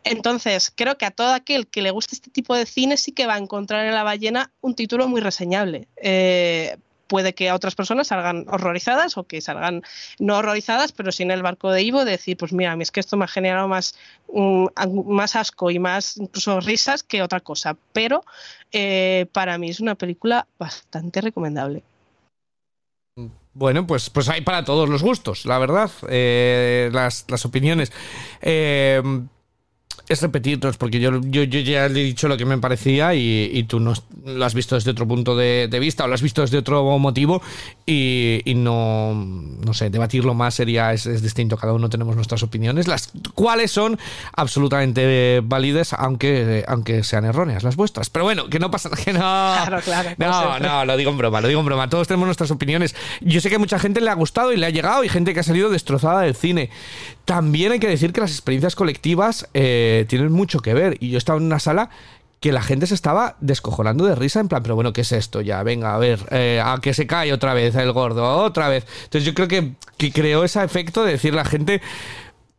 Entonces, creo que a todo aquel que le guste este tipo de cine sí que va a encontrar en La ballena un título muy reseñable. Eh, puede que a otras personas salgan horrorizadas o que salgan no horrorizadas, pero sin el barco de Ivo, decir, pues mira, mí es que esto me ha generado más, mm, más asco y más incluso risas que otra cosa. Pero eh, para mí es una película bastante recomendable. Bueno, pues, pues hay para todos los gustos, la verdad. eh, las, las opiniones. Eh, es repetirnos, porque yo, yo, yo ya le he dicho lo que me parecía y, y tú no lo has visto desde otro punto de, de vista o lo has visto desde otro motivo y, y no, no sé, debatirlo más sería, es, es distinto, cada uno tenemos nuestras opiniones, las cuales son absolutamente válidas, aunque, aunque sean erróneas las vuestras. Pero bueno, que no pasa nada, que no... Claro, claro, No, no, lo digo en broma, lo digo en broma. Todos tenemos nuestras opiniones. Yo sé que a mucha gente le ha gustado y le ha llegado y gente que ha salido destrozada del cine. También hay que decir que las experiencias colectivas eh, tienen mucho que ver. Y yo estaba en una sala que la gente se estaba descojonando de risa en plan, pero bueno, ¿qué es esto? Ya, venga, a ver, eh, a que se cae otra vez el gordo, otra vez. Entonces yo creo que, que creó ese efecto de decir la gente...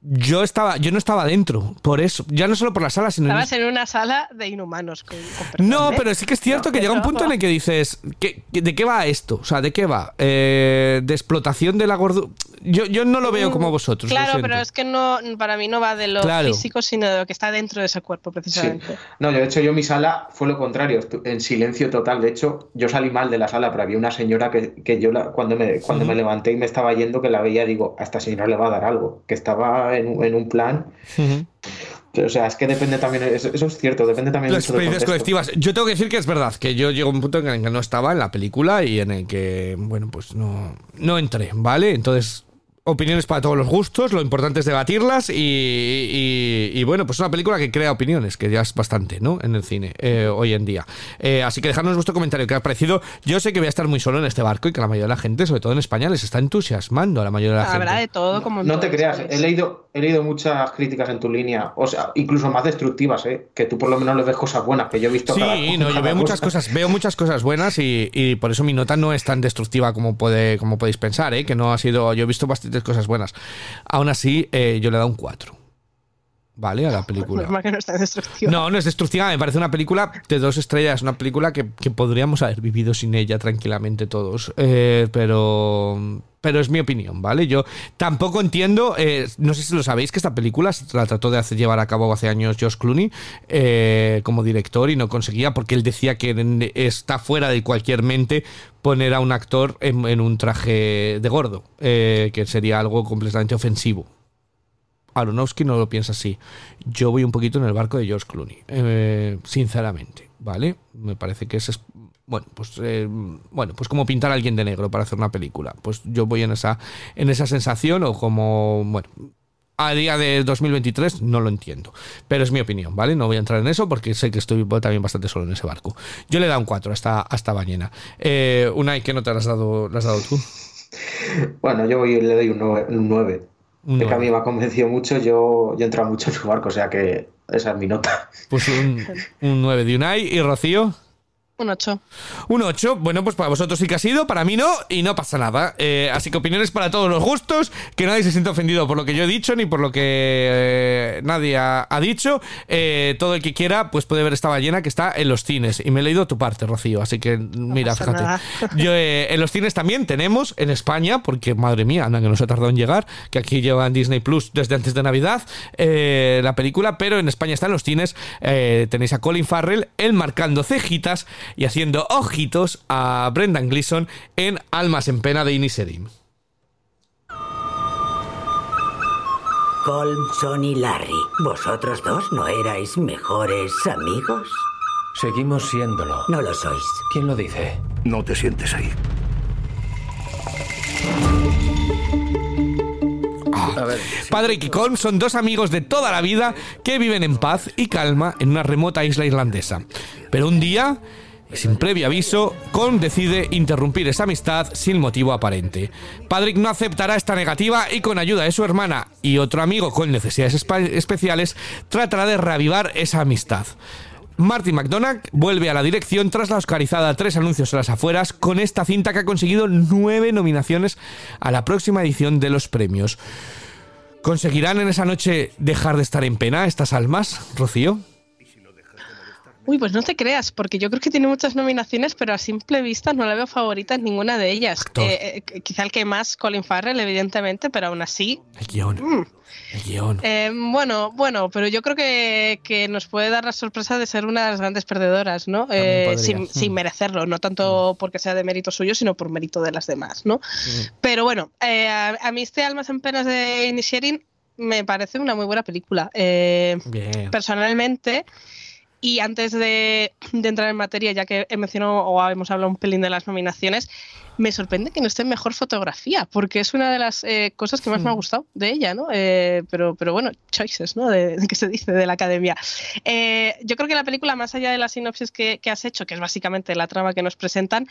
Yo estaba, yo no estaba dentro, por eso, ya no solo por la sala, sino Estabas en una sala de inhumanos. Con, no, ¿eh? pero sí que es cierto No, que llega un punto en el que dices, ¿qué- ¿de qué va esto? O sea, ¿de qué va? Eh, ¿De explotación de la gordura? Yo, yo no lo veo como vosotros. lo Claro, pero es que no, para mí no va de lo Claro. físico, sino de lo que está dentro de ese cuerpo, Sí. precisamente. No, yo, de hecho, yo mi sala fue lo contrario, en silencio total. De hecho, yo salí mal de la sala, pero había una señora que, que yo la- cuando, me, cuando me levanté y me estaba yendo, que la veía, digo, a esta señora le va a dar algo, que estaba en, un- en un plan. Ujú. O sea, es que depende también, eso, eso es cierto, depende también Las experiencias colectivas. Yo tengo que decir que es verdad, que yo llego a un punto en el que no estaba en la película y en el que, bueno, pues no, no entré, ¿vale? Entonces, opiniones para todos los gustos, lo importante es debatirlas y, y- y, bueno, pues una película que crea opiniones, que ya es bastante, ¿no? En el cine eh, hoy en día. Eh, así que dejadnos vuestro comentario, ¿qué os ha parecido? Yo sé que voy a estar muy solo en este barco y que la mayoría de la gente, sobre todo en España, les está entusiasmando a la mayoría de la Habrá de gente. todo como en No te creas, he leído, he leído muchas críticas en tu línea, o sea, incluso más destructivas, ¿eh? que tú por lo menos le ves cosas buenas, que yo he visto Sí, cada- no, yo veo muchas cosa. cosas, veo muchas cosas buenas y, y por eso mi nota no es tan destructiva como puede, como podéis pensar, ¿eh? que no ha sido, yo he visto bastantes cosas buenas. Aún así, eh, yo le he dado un 4. ¿Vale? A la película. Normal que no está destructiva. No, no es destructiva, me parece una película de dos estrellas, una película que, que podríamos haber vivido sin ella tranquilamente todos. Eh, pero. Pero es mi opinión, ¿vale? Yo tampoco entiendo, eh, no sé si lo sabéis, que esta película se la trató de hacer, llevar a cabo hace años Josh Clooney eh, como director y no conseguía porque él decía que está fuera de cualquier mente poner a un actor en, en un traje de gordo, eh, que sería algo completamente ofensivo. Aronofsky no lo piensa así. Yo voy un poquito en el barco de George Clooney, eh, sinceramente, ¿vale? Me parece que es bueno, pues eh, bueno, pues como pintar a alguien de negro para hacer una película. Pues yo voy en esa en esa sensación o como bueno, a día de 2023 no lo entiendo, pero es mi opinión, ¿vale? No voy a entrar en eso porque sé que estoy también bastante solo en ese barco. Yo le he dado un 4 hasta hasta ballena. Eh, Unai, ¿qué nota le has dado, le has dado tú? Bueno, yo voy- le doy un 9. Un 9. Un Es que a mí me ha convencido mucho, yo, yo he entrado mucho en su barco, o sea que esa es mi nota. Pues un, un 9 de Unai y Rocío. Un 8. Un 8, bueno, pues para vosotros sí que ha sido, para mí no, y no pasa nada. Eh, así que opiniones para todos los gustos, que nadie se sienta ofendido por lo que yo he dicho ni por lo que eh, nadie ha, ha dicho. Eh, todo el que quiera, pues puede ver esta ballena que está en los cines. Y me he leído tu parte, Rocío, así que mira, fíjate. nada. Yo, eh, en los cines también tenemos, en España, porque madre mía, anda que nos ha tardado en llegar, que aquí llevan Disney Plus desde antes de Navidad, eh, la película, pero en España está en los cines. tenéis a Colin Farrell, él marcando cejitas y haciendo ojitos a Brendan Gleeson en Almas en Pena de Inisherin. Colmson y Larry, ¿vosotros dos no erais mejores amigos? Seguimos siéndolo. No lo sois. ¿Quién lo dice? No te sientes ahí. A ver, Padre y Kikon son dos amigos de toda la vida que viven en paz y calma en una remota isla irlandesa. Pero un día, sin previo aviso, Con decide interrumpir esa amistad sin motivo aparente. Patrick no aceptará esta negativa y con ayuda de su hermana y otro amigo con necesidades especiales tratará de reavivar esa amistad. Martin McDonagh vuelve a la dirección tras la oscarizada Tres anuncios a las afueras con esta cinta que ha conseguido nueve nominaciones a la próxima edición de los premios. ¿Conseguirán en esa noche dejar de estar en pena estas almas, Rocío? Uy, pues no te creas, porque yo creo que tiene muchas nominaciones, pero a simple vista no la veo favorita en ninguna de ellas. Eh, eh, quizá el que más, Colin Farrell, evidentemente, pero aún así. El guion. mm. El guion. Eh, bueno, bueno, pero yo creo que, que nos puede dar la sorpresa de ser una de las grandes perdedoras, ¿no? Sin, Mm. sin merecerlo, no tanto porque sea de mérito suyo, sino por mérito de las demás, ¿no? Pero bueno, a, a mí este Almas en Penas de Inisherin me parece una muy buena película. Bien. personalmente. Y antes de, entrar en materia, ya que he mencionado o hemos hablado un pelín de las nominaciones, me sorprende que no esté en mejor fotografía, porque es una de las eh, cosas que más me ha gustado de ella, ¿no? Eh, pero, pero bueno, choices, ¿no? De, que se dice de la academia. Eh, yo creo que la película, más allá de la sinopsis que, que has hecho, que es básicamente la trama que nos presentan,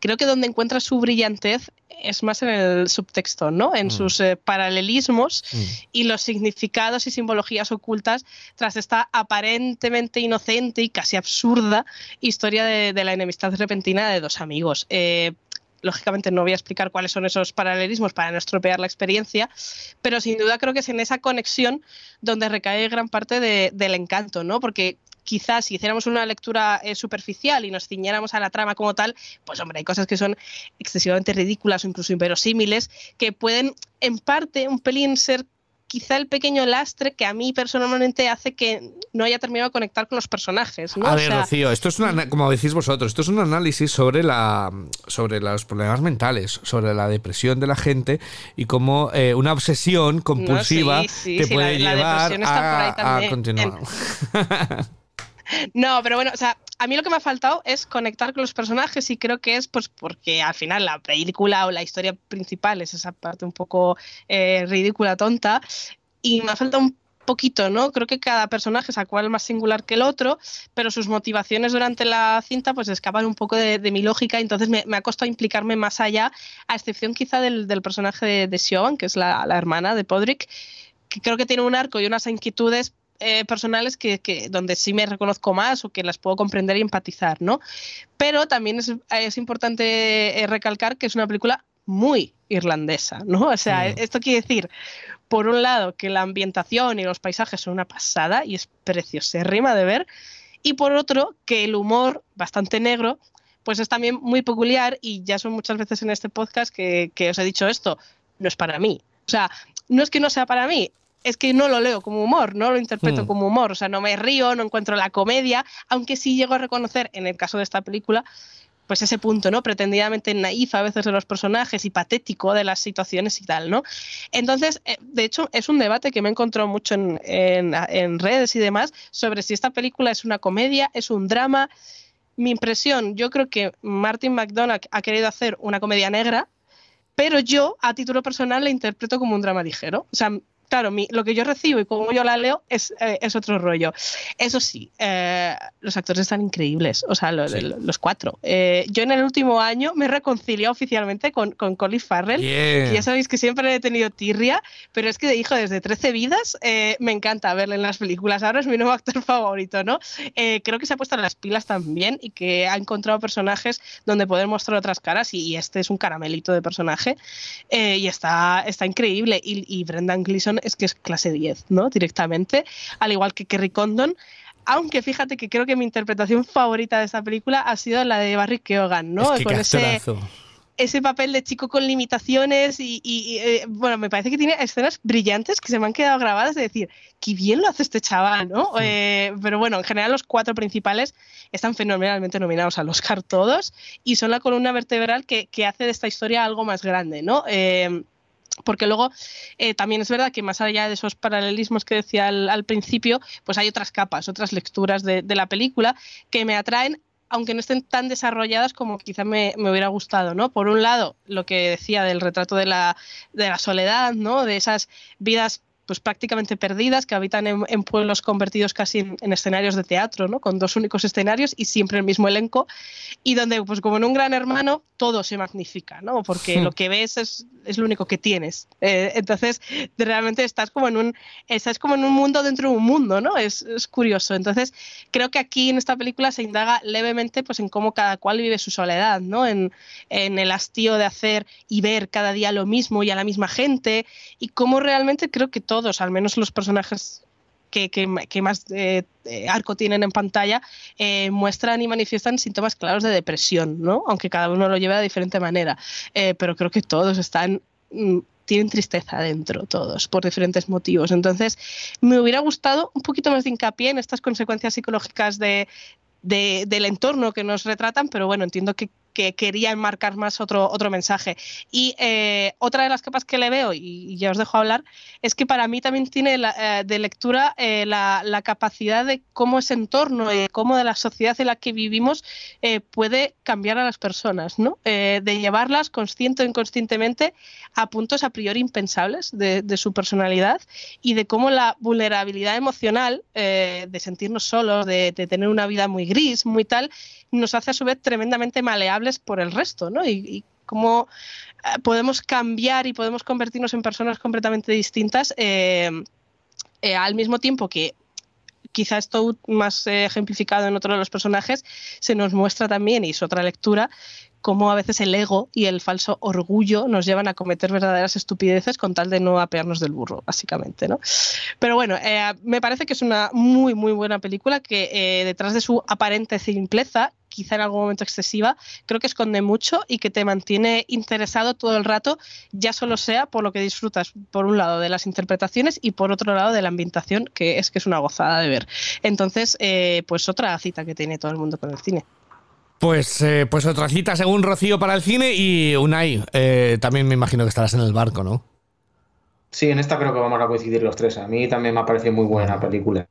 creo que donde encuentra su brillantez es más en el subtexto, ¿no? En sus eh, paralelismos y los significados y simbologías ocultas tras esta aparentemente inocente y casi absurda historia de, de la enemistad repentina de dos amigos. Eh, lógicamente no voy a explicar cuáles son esos paralelismos para no estropear la experiencia, pero sin duda creo que es en esa conexión donde recae gran parte de- del encanto, ¿no? Porque quizás si hiciéramos una lectura eh, superficial y nos ciñéramos a la trama como tal, pues hombre, hay cosas que son excesivamente ridículas o incluso inverosímiles, que pueden en parte un pelín ser quizá el pequeño lastre que a mí personalmente hace que no haya terminado de conectar con los personajes, ¿no? A O ver, sea, Rocío, esto es una, como decís vosotros, esto es un análisis sobre la sobre los problemas mentales, sobre la depresión de la gente y cómo eh, una obsesión compulsiva sí, sí, te sí, puede la- la llevar ahí a, a continuar. No, pero bueno, o sea, a mí lo que me ha faltado es conectar con los personajes y creo que es pues porque al final la película o la historia principal es esa parte un poco eh, ridícula, tonta, y me ha faltado un poquito, ¿no? Creo que cada personaje es a cual más singular que el otro, pero sus motivaciones durante la cinta pues escapan un poco de, mi lógica, entonces me, me, ha costado implicarme más allá, a excepción quizá del, personaje de, de que es la hermana de Podrick, que creo que tiene un arco y unas inquietudes eh, personales que, que, donde sí me reconozco más o que las puedo comprender y empatizar, ¿no? Pero también es, es importante eh, recalcar que es una película muy irlandesa, ¿no? O sea, esto quiere decir, por un lado, que la ambientación y los paisajes son una pasada y es preciosérrima de ver, y por otro, que el humor bastante negro pues es también muy peculiar y ya son muchas veces en este podcast que, que os he dicho esto, no es para mí. O sea, no es que no sea para mí, es que no lo leo como humor, no lo interpreto mm. como humor, o sea, no me río, no encuentro la comedia, aunque sí llego a reconocer, en el caso de esta película, pues ese punto, ¿no? Pretendidamente naif a veces de los personajes y patético de las situaciones y tal, ¿no? Entonces, eh, de hecho, es un debate que me he encontrado mucho en, en, en redes y demás sobre si esta película es una comedia, es un drama. Mi impresión, yo creo que Martin McDonagh ha querido hacer una comedia negra, pero yo, a título personal, la interpreto como un drama ligero. O sea, claro, mi, lo que yo recibo y como yo la leo es, eh, es otro rollo. Eso sí, eh, los actores están increíbles, o sea, lo, sí. lo, los cuatro. Eh, yo en el último año me reconcilié oficialmente con, con Colin Farrell, yeah. que ya sabéis que siempre he tenido tirria, pero es que hijo desde 13 vidas eh, me encanta verle en las películas. Ahora es mi nuevo actor favorito, ¿no? Eh, creo que se ha puesto las pilas también y que ha encontrado personajes donde poder mostrar otras caras y, y este es un caramelito de personaje y está, está increíble. Y, y Brendan Gleeson es que es clase 10, ¿no? Directamente, al igual que Kerry Condon. Aunque fíjate que creo que mi interpretación favorita de esta película ha sido la de Barry Keoghan, ¿no? Es que Con ese, ese papel de chico con limitaciones y, y, y eh, bueno, me parece que tiene escenas brillantes que se me han quedado grabadas de decir, qué bien lo hace este chaval, ¿no? Sí. Eh, pero bueno, en general los cuatro principales están fenomenalmente nominados al Oscar todos y son la columna vertebral que, que hace de esta historia algo más grande, ¿no? Eh, porque luego eh, también es verdad que más allá de esos paralelismos que decía al, principio, pues hay otras capas, otras lecturas de, de, la película que me atraen aunque no estén tan desarrolladas como quizá me, me, hubiera gustado, ¿no? Por un lado, lo que decía del retrato de la, de la soledad, ¿no? De esas vidas pues prácticamente perdidas, que habitan en, en pueblos convertidos casi en, en, escenarios de teatro, ¿no? con dos únicos escenarios y siempre el mismo elenco, y donde, pues como en un gran hermano, todo se magnifica, ¿no? porque lo que ves es, es lo único que tienes. Eh, entonces, realmente estás como, en un, estás como en un mundo dentro de un mundo, ¿no? Es, es, curioso. Entonces, creo que aquí en esta película se indaga levemente pues, en cómo cada cual vive su soledad, ¿no? en, en el hastío de hacer y ver cada día lo mismo y a la misma gente, y cómo realmente creo que todo todos, al menos los personajes que, más eh, arco tienen en pantalla, eh, muestran y manifiestan síntomas claros de depresión, ¿no? Aunque cada uno lo lleve de diferente manera. Eh, pero creo que todos están mm, tienen tristeza dentro todos por diferentes motivos. Entonces, me hubiera gustado un poquito más de hincapié en estas consecuencias psicológicas de, de, del entorno que nos retratan, pero bueno, entiendo que, que quería enmarcar más otro, otro mensaje. Y eh, otra de las capas que le veo, y, y, ya os dejo hablar, es que para mí también tiene la, eh, de lectura eh, la, la, capacidad de cómo ese entorno, eh, cómo de la sociedad en la que vivimos puede cambiar a las personas, ¿no? De llevarlas consciente o inconscientemente a puntos a priori impensables de, su personalidad y de cómo la vulnerabilidad emocional, de sentirnos solos, de, de tener una vida muy gris, muy tal, nos hace a su vez tremendamente por el resto, ¿no? Y, cómo eh, podemos cambiar y podemos convertirnos en personas completamente distintas eh, eh, al mismo tiempo que quizá esto más ejemplificado en otro de los personajes se nos muestra también, y es otra lectura, cómo a veces el ego y el falso orgullo nos llevan a cometer verdaderas estupideces con tal de no apearnos del burro, básicamente, ¿no? Pero bueno, me parece que es una muy, muy buena película que detrás de su aparente simpleza quizá en algún momento excesiva, creo que esconde mucho y que te mantiene interesado todo el rato, ya solo sea por lo que disfrutas, por un lado, de las interpretaciones y por otro lado, de la ambientación, que es que es una gozada de ver. Entonces, eh, pues otra cita que tiene todo el mundo con el cine. Pues, eh, pues otra cita según Rocío para el cine y Unai, eh, también me imagino que estarás en el barco, ¿no? Sí, en esta creo que vamos a coincidir los tres. A mí también me ha parecido muy buena película.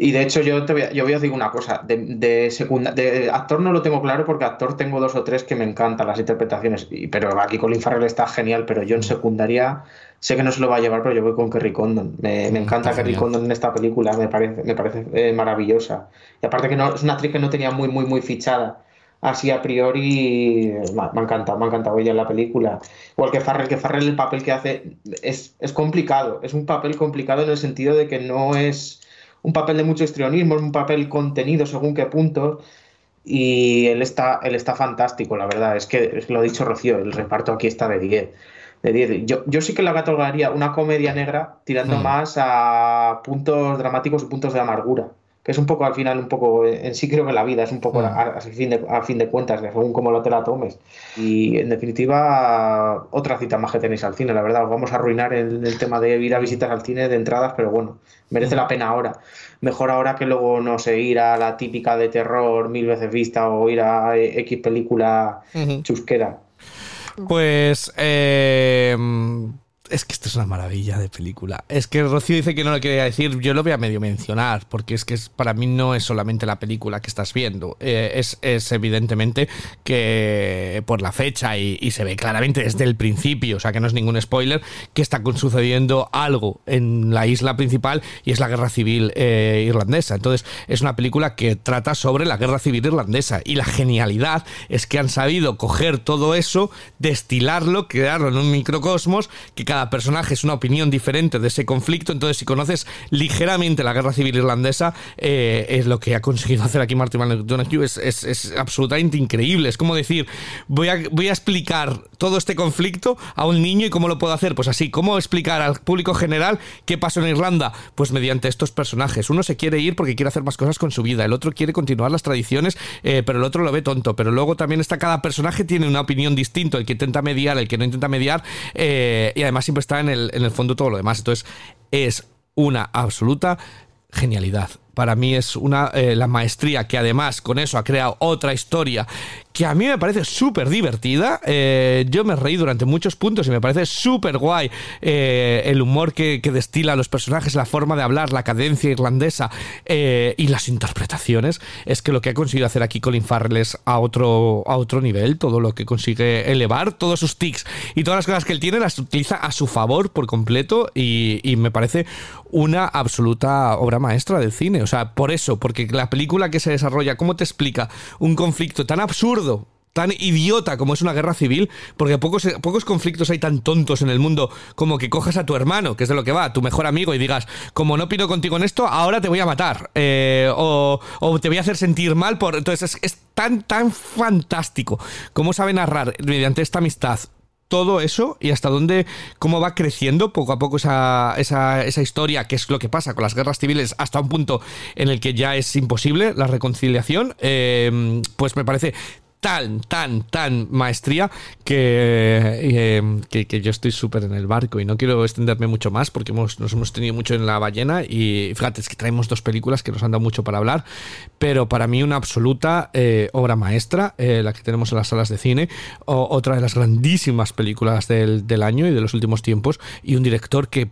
Y de hecho, yo te voy a, yo voy a decir una cosa. De, de, secunda, de actor no lo tengo claro porque actor tengo dos o tres que me encantan las interpretaciones. Y, pero aquí Colin Farrell está genial, pero yo en secundaria sé que no se lo va a llevar, pero yo voy con Kerry Condon. Me, me encanta Kerry. Condon en esta película, me parece, me parece eh, maravillosa. Y aparte que no, es una actriz que no tenía muy, muy, muy fichada. Así a priori me, me ha encantado, me ha encantado ella en la película. Igual que Farrell, que Farrell el papel que hace es, es complicado, es un papel complicado en el sentido de que no es un papel de mucho histrionismo, es un papel contenido según qué puntos. Y él está, él está fantástico, la verdad. Es que, lo ha dicho Rocío, el reparto aquí está de 10. De 10. Yo, yo sí que la catalogaría una comedia negra tirando Mm. más a puntos dramáticos y puntos de amargura. Que es un poco al final, un poco, en sí creo que la vida es un poco Mm. a, a fin de, a fin de cuentas, según cómo lo te la tomes. Y en definitiva, otra cita más que tenéis al cine, la verdad. Os vamos a arruinar el, el tema de ir a visitas al cine de entradas, pero bueno, merece la pena ahora. Mejor ahora que luego, no sé, ir a la típica de terror mil veces vista o ir a eh, X película chusquera. Pues eh, es que esto es una maravilla de película. Es que Rocío dice que no lo quería decir, yo lo voy a medio mencionar, porque es que es- para mí no es solamente la película que estás viendo, eh, es, es evidentemente que por la fecha y, se ve claramente desde el principio, o sea que no es ningún spoiler, que está sucediendo algo en la isla principal y es la guerra civil eh, irlandesa. Entonces es una película que trata sobre la guerra civil irlandesa y la genialidad es que han sabido coger todo eso, destilarlo, crearlo en un microcosmos, que cada personaje es una opinión diferente de ese conflicto. Entonces, si conoces ligeramente la guerra civil irlandesa, eh, es lo que ha conseguido hacer aquí Martin McDonagh. Es, es absolutamente increíble. Es como decir, voy a, voy a explicar todo este conflicto a un niño y cómo lo puedo hacer. Pues así, ¿cómo explicar al público general qué pasó en Irlanda? Pues mediante estos personajes. Uno se quiere ir porque quiere hacer más cosas con su vida, el otro quiere continuar las tradiciones, eh, pero el otro lo ve tonto. Pero luego también está cada personaje tiene una opinión distinta, el que intenta mediar, el que no intenta mediar, eh, y además siempre está en el, en el fondo todo lo demás. Entonces, es una absoluta genialidad. Para mí es una eh, la maestría que además con eso ha creado otra historia que a mí me parece súper divertida. Eh, yo me reí durante muchos puntos y me parece súper guay eh, el humor que, que destila los personajes, la forma de hablar, la cadencia irlandesa eh, y las interpretaciones. Es que lo que ha conseguido hacer aquí Colin Farrell es a otro, a otro nivel. Todo lo que consigue elevar, todos sus tics y todas las cosas que él tiene las utiliza a su favor por completo y, y me parece una absoluta obra maestra del cine. O sea, por eso, porque la película que se desarrolla, cómo te explica un conflicto tan absurdo tan idiota como es una guerra civil, porque pocos, pocos conflictos hay tan tontos en el mundo como que cojas a tu hermano, que es de lo que va, a tu mejor amigo, y digas, como no opino contigo en esto, ahora te voy a matar, eh, o, te voy a hacer sentir mal por... Entonces es, es tan, tan fantástico cómo sabe narrar mediante esta amistad todo eso y hasta dónde, cómo va creciendo poco a poco esa, esa, esa, historia, que es lo que pasa con las guerras civiles, hasta un punto en el que ya es imposible la reconciliación, eh, pues me parece tan, tan, tan maestría que, eh, que, que, yo estoy súper en el barco y no quiero extenderme mucho más porque hemos, nos hemos tenido mucho en la ballena y fíjate, es que traemos dos películas que nos han dado mucho para hablar, pero para mí una absoluta eh, obra maestra, eh, la que tenemos en las salas de cine, otra de las grandísimas películas del, del año y de los últimos tiempos y un director que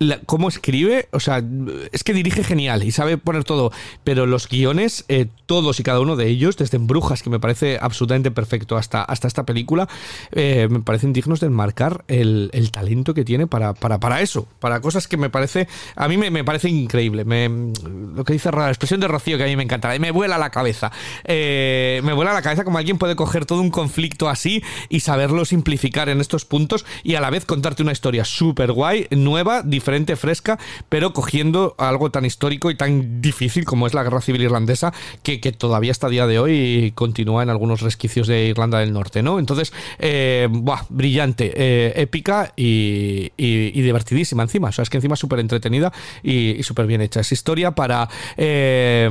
la, cómo escribe, o sea, es que dirige genial y sabe poner todo, pero los guiones, eh, todos y cada uno de ellos, desde Brujas, que me parece absolutamente perfecto, hasta, hasta esta película, eh, me parecen dignos de enmarcar el, el talento que tiene para, para, para, eso, para cosas que me parece, a mí me, me parece increíble. Me, lo que dice la expresión de Rocío, que a mí me encanta, me vuela la cabeza. Eh, me vuela la cabeza como alguien puede coger todo un conflicto así y saberlo simplificar en estos puntos y a la vez contarte una historia súper guay, nueva, diferente diferente, fresca, pero cogiendo algo tan histórico y tan difícil como es la guerra civil irlandesa, que, que todavía hasta día de hoy continúa en algunos resquicios de Irlanda del Norte, ¿no? Entonces, eh, brillante, eh, épica y, divertidísima encima. O sea, es que encima súper entretenida y, súper bien hecha. Es historia para. Eh,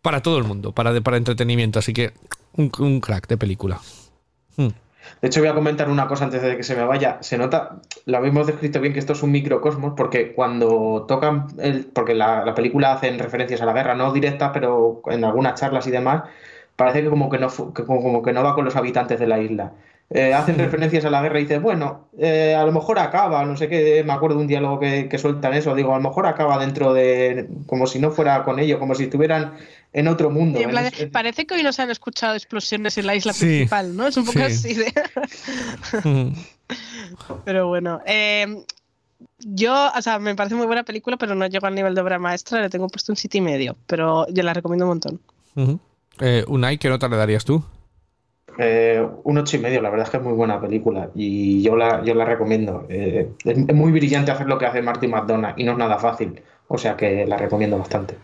para todo el mundo, para, para entretenimiento. Así que un, un crack de película. Hmm. De hecho, voy a comentar una cosa antes de que se me vaya. Se nota, lo habíamos descrito bien, que esto es un microcosmos, porque cuando tocan, el, porque la, la, película hacen referencias a la guerra, no directas, pero en algunas charlas y demás, parece que como que no, que como que no va con los habitantes de la isla. eh, hacen referencias a la guerra y dices, bueno, eh, a lo mejor acaba, no sé qué, me acuerdo de un diálogo que, que sueltan eso, digo, a lo mejor acaba dentro de, como si no fuera con ello, como si estuvieran en otro mundo. En plan En- parece que hoy no se han escuchado explosiones en la isla Sí. principal, ¿no? Es un poco Sí. así de. Mm. Pero bueno. eh, yo, o sea, me parece muy buena película, pero no llego al nivel de obra maestra. Le tengo puesto un siete y medio, pero yo la recomiendo un montón. Ujú. Eh, Unai, ¿qué nota le darías tú? Eh, un ocho y medio, la verdad es que es muy buena película y yo la, yo la recomiendo. Eh, es, es muy brillante hacer lo que hace Martin McDonagh y no es nada fácil, o sea que la recomiendo bastante.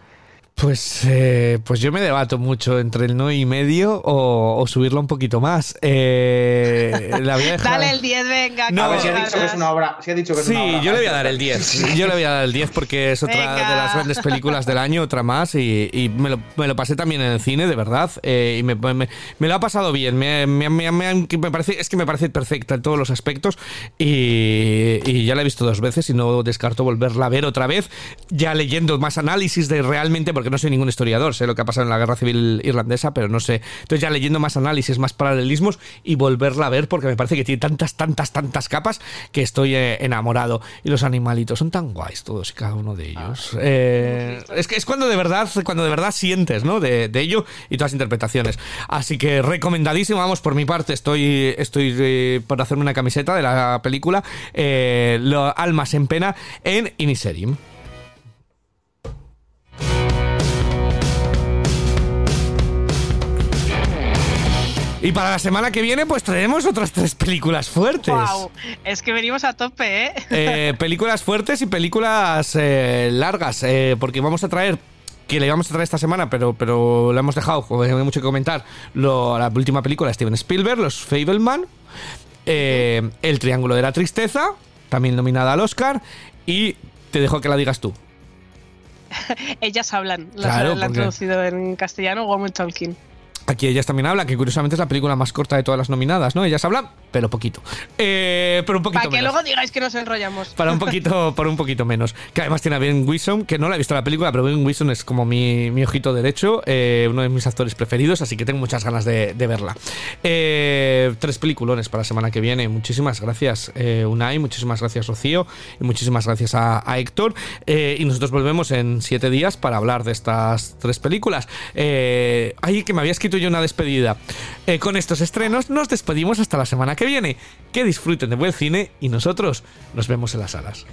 Pues, eh, pues yo me debato mucho entre el no y medio o, o subirlo un poquito más. Eh, la voy a dejar- Dale el 10, venga. No, a ver si ha dicho que es una obra, si ha dicho que es Sí, una obra yo le voy a dar el 10. Yo le voy a dar el 10 porque es otra Venga. de las grandes películas del año, otra más. Y, y me, lo, me lo pasé también en el cine, de verdad. eh, y me, me- me lo ha pasado bien. Me, me- me- me- me parece, es que me parece perfecta en todos los aspectos. Y, y ya la he visto dos veces y no descarto volverla a ver otra vez. Ya leyendo más análisis de realmente, porque no soy ningún historiador, sé lo que ha pasado en la guerra civil irlandesa, pero no sé. Entonces ya leyendo más análisis, más paralelismos y volverla a ver porque me parece que tiene tantas, tantas, tantas capas que estoy eh, enamorado. Y los animalitos son tan guays todos y cada uno de ellos. Eh, es que es cuando de verdad, cuando de verdad sientes, ¿no? De, de ello y todas las interpretaciones. Así que recomendadísimo, vamos, por mi parte, estoy, estoy eh, por hacerme una camiseta de la película eh, Almas en Pena en Iniserim. Y para la semana que viene, pues traemos otras tres películas fuertes. Wow, es que venimos a tope, ¿eh? Eh, películas fuertes y películas eh, largas, eh, porque vamos a traer que le íbamos a traer esta semana, pero, pero lo hemos dejado, como hay mucho que comentar, lo- la última película de Steven Spielberg, Los Fableman, El Triángulo de la Tristeza, también nominada al Oscar, y te dejo que la digas tú. Ellas hablan. La, Claro, la han traducido en castellano, Woman Talking. Aquí ellas también hablan, que curiosamente es la película más corta de todas las nominadas, ¿no? Ellas hablan, pero poquito. Eh, pero un poquito Para que menos. luego digáis que nos enrollamos. Para un poquito, para un poquito menos. Que además tiene a Ben Wilson, que no la he visto la película, pero Ben Wilson es como mi, mi ojito derecho, eh, uno de mis actores preferidos, así que tengo muchas ganas de, de verla. Eh, tres peliculones para la semana que viene. Muchísimas gracias, Unai, muchísimas gracias, Rocío, y muchísimas gracias a, a Héctor. Y nosotros volvemos en siete días para hablar de estas tres películas. Eh, ay, que me había escrito yo una despedida. Eh, con estos estrenos nos despedimos hasta la semana que viene. Que disfruten de buen cine y nosotros nos vemos en las salas.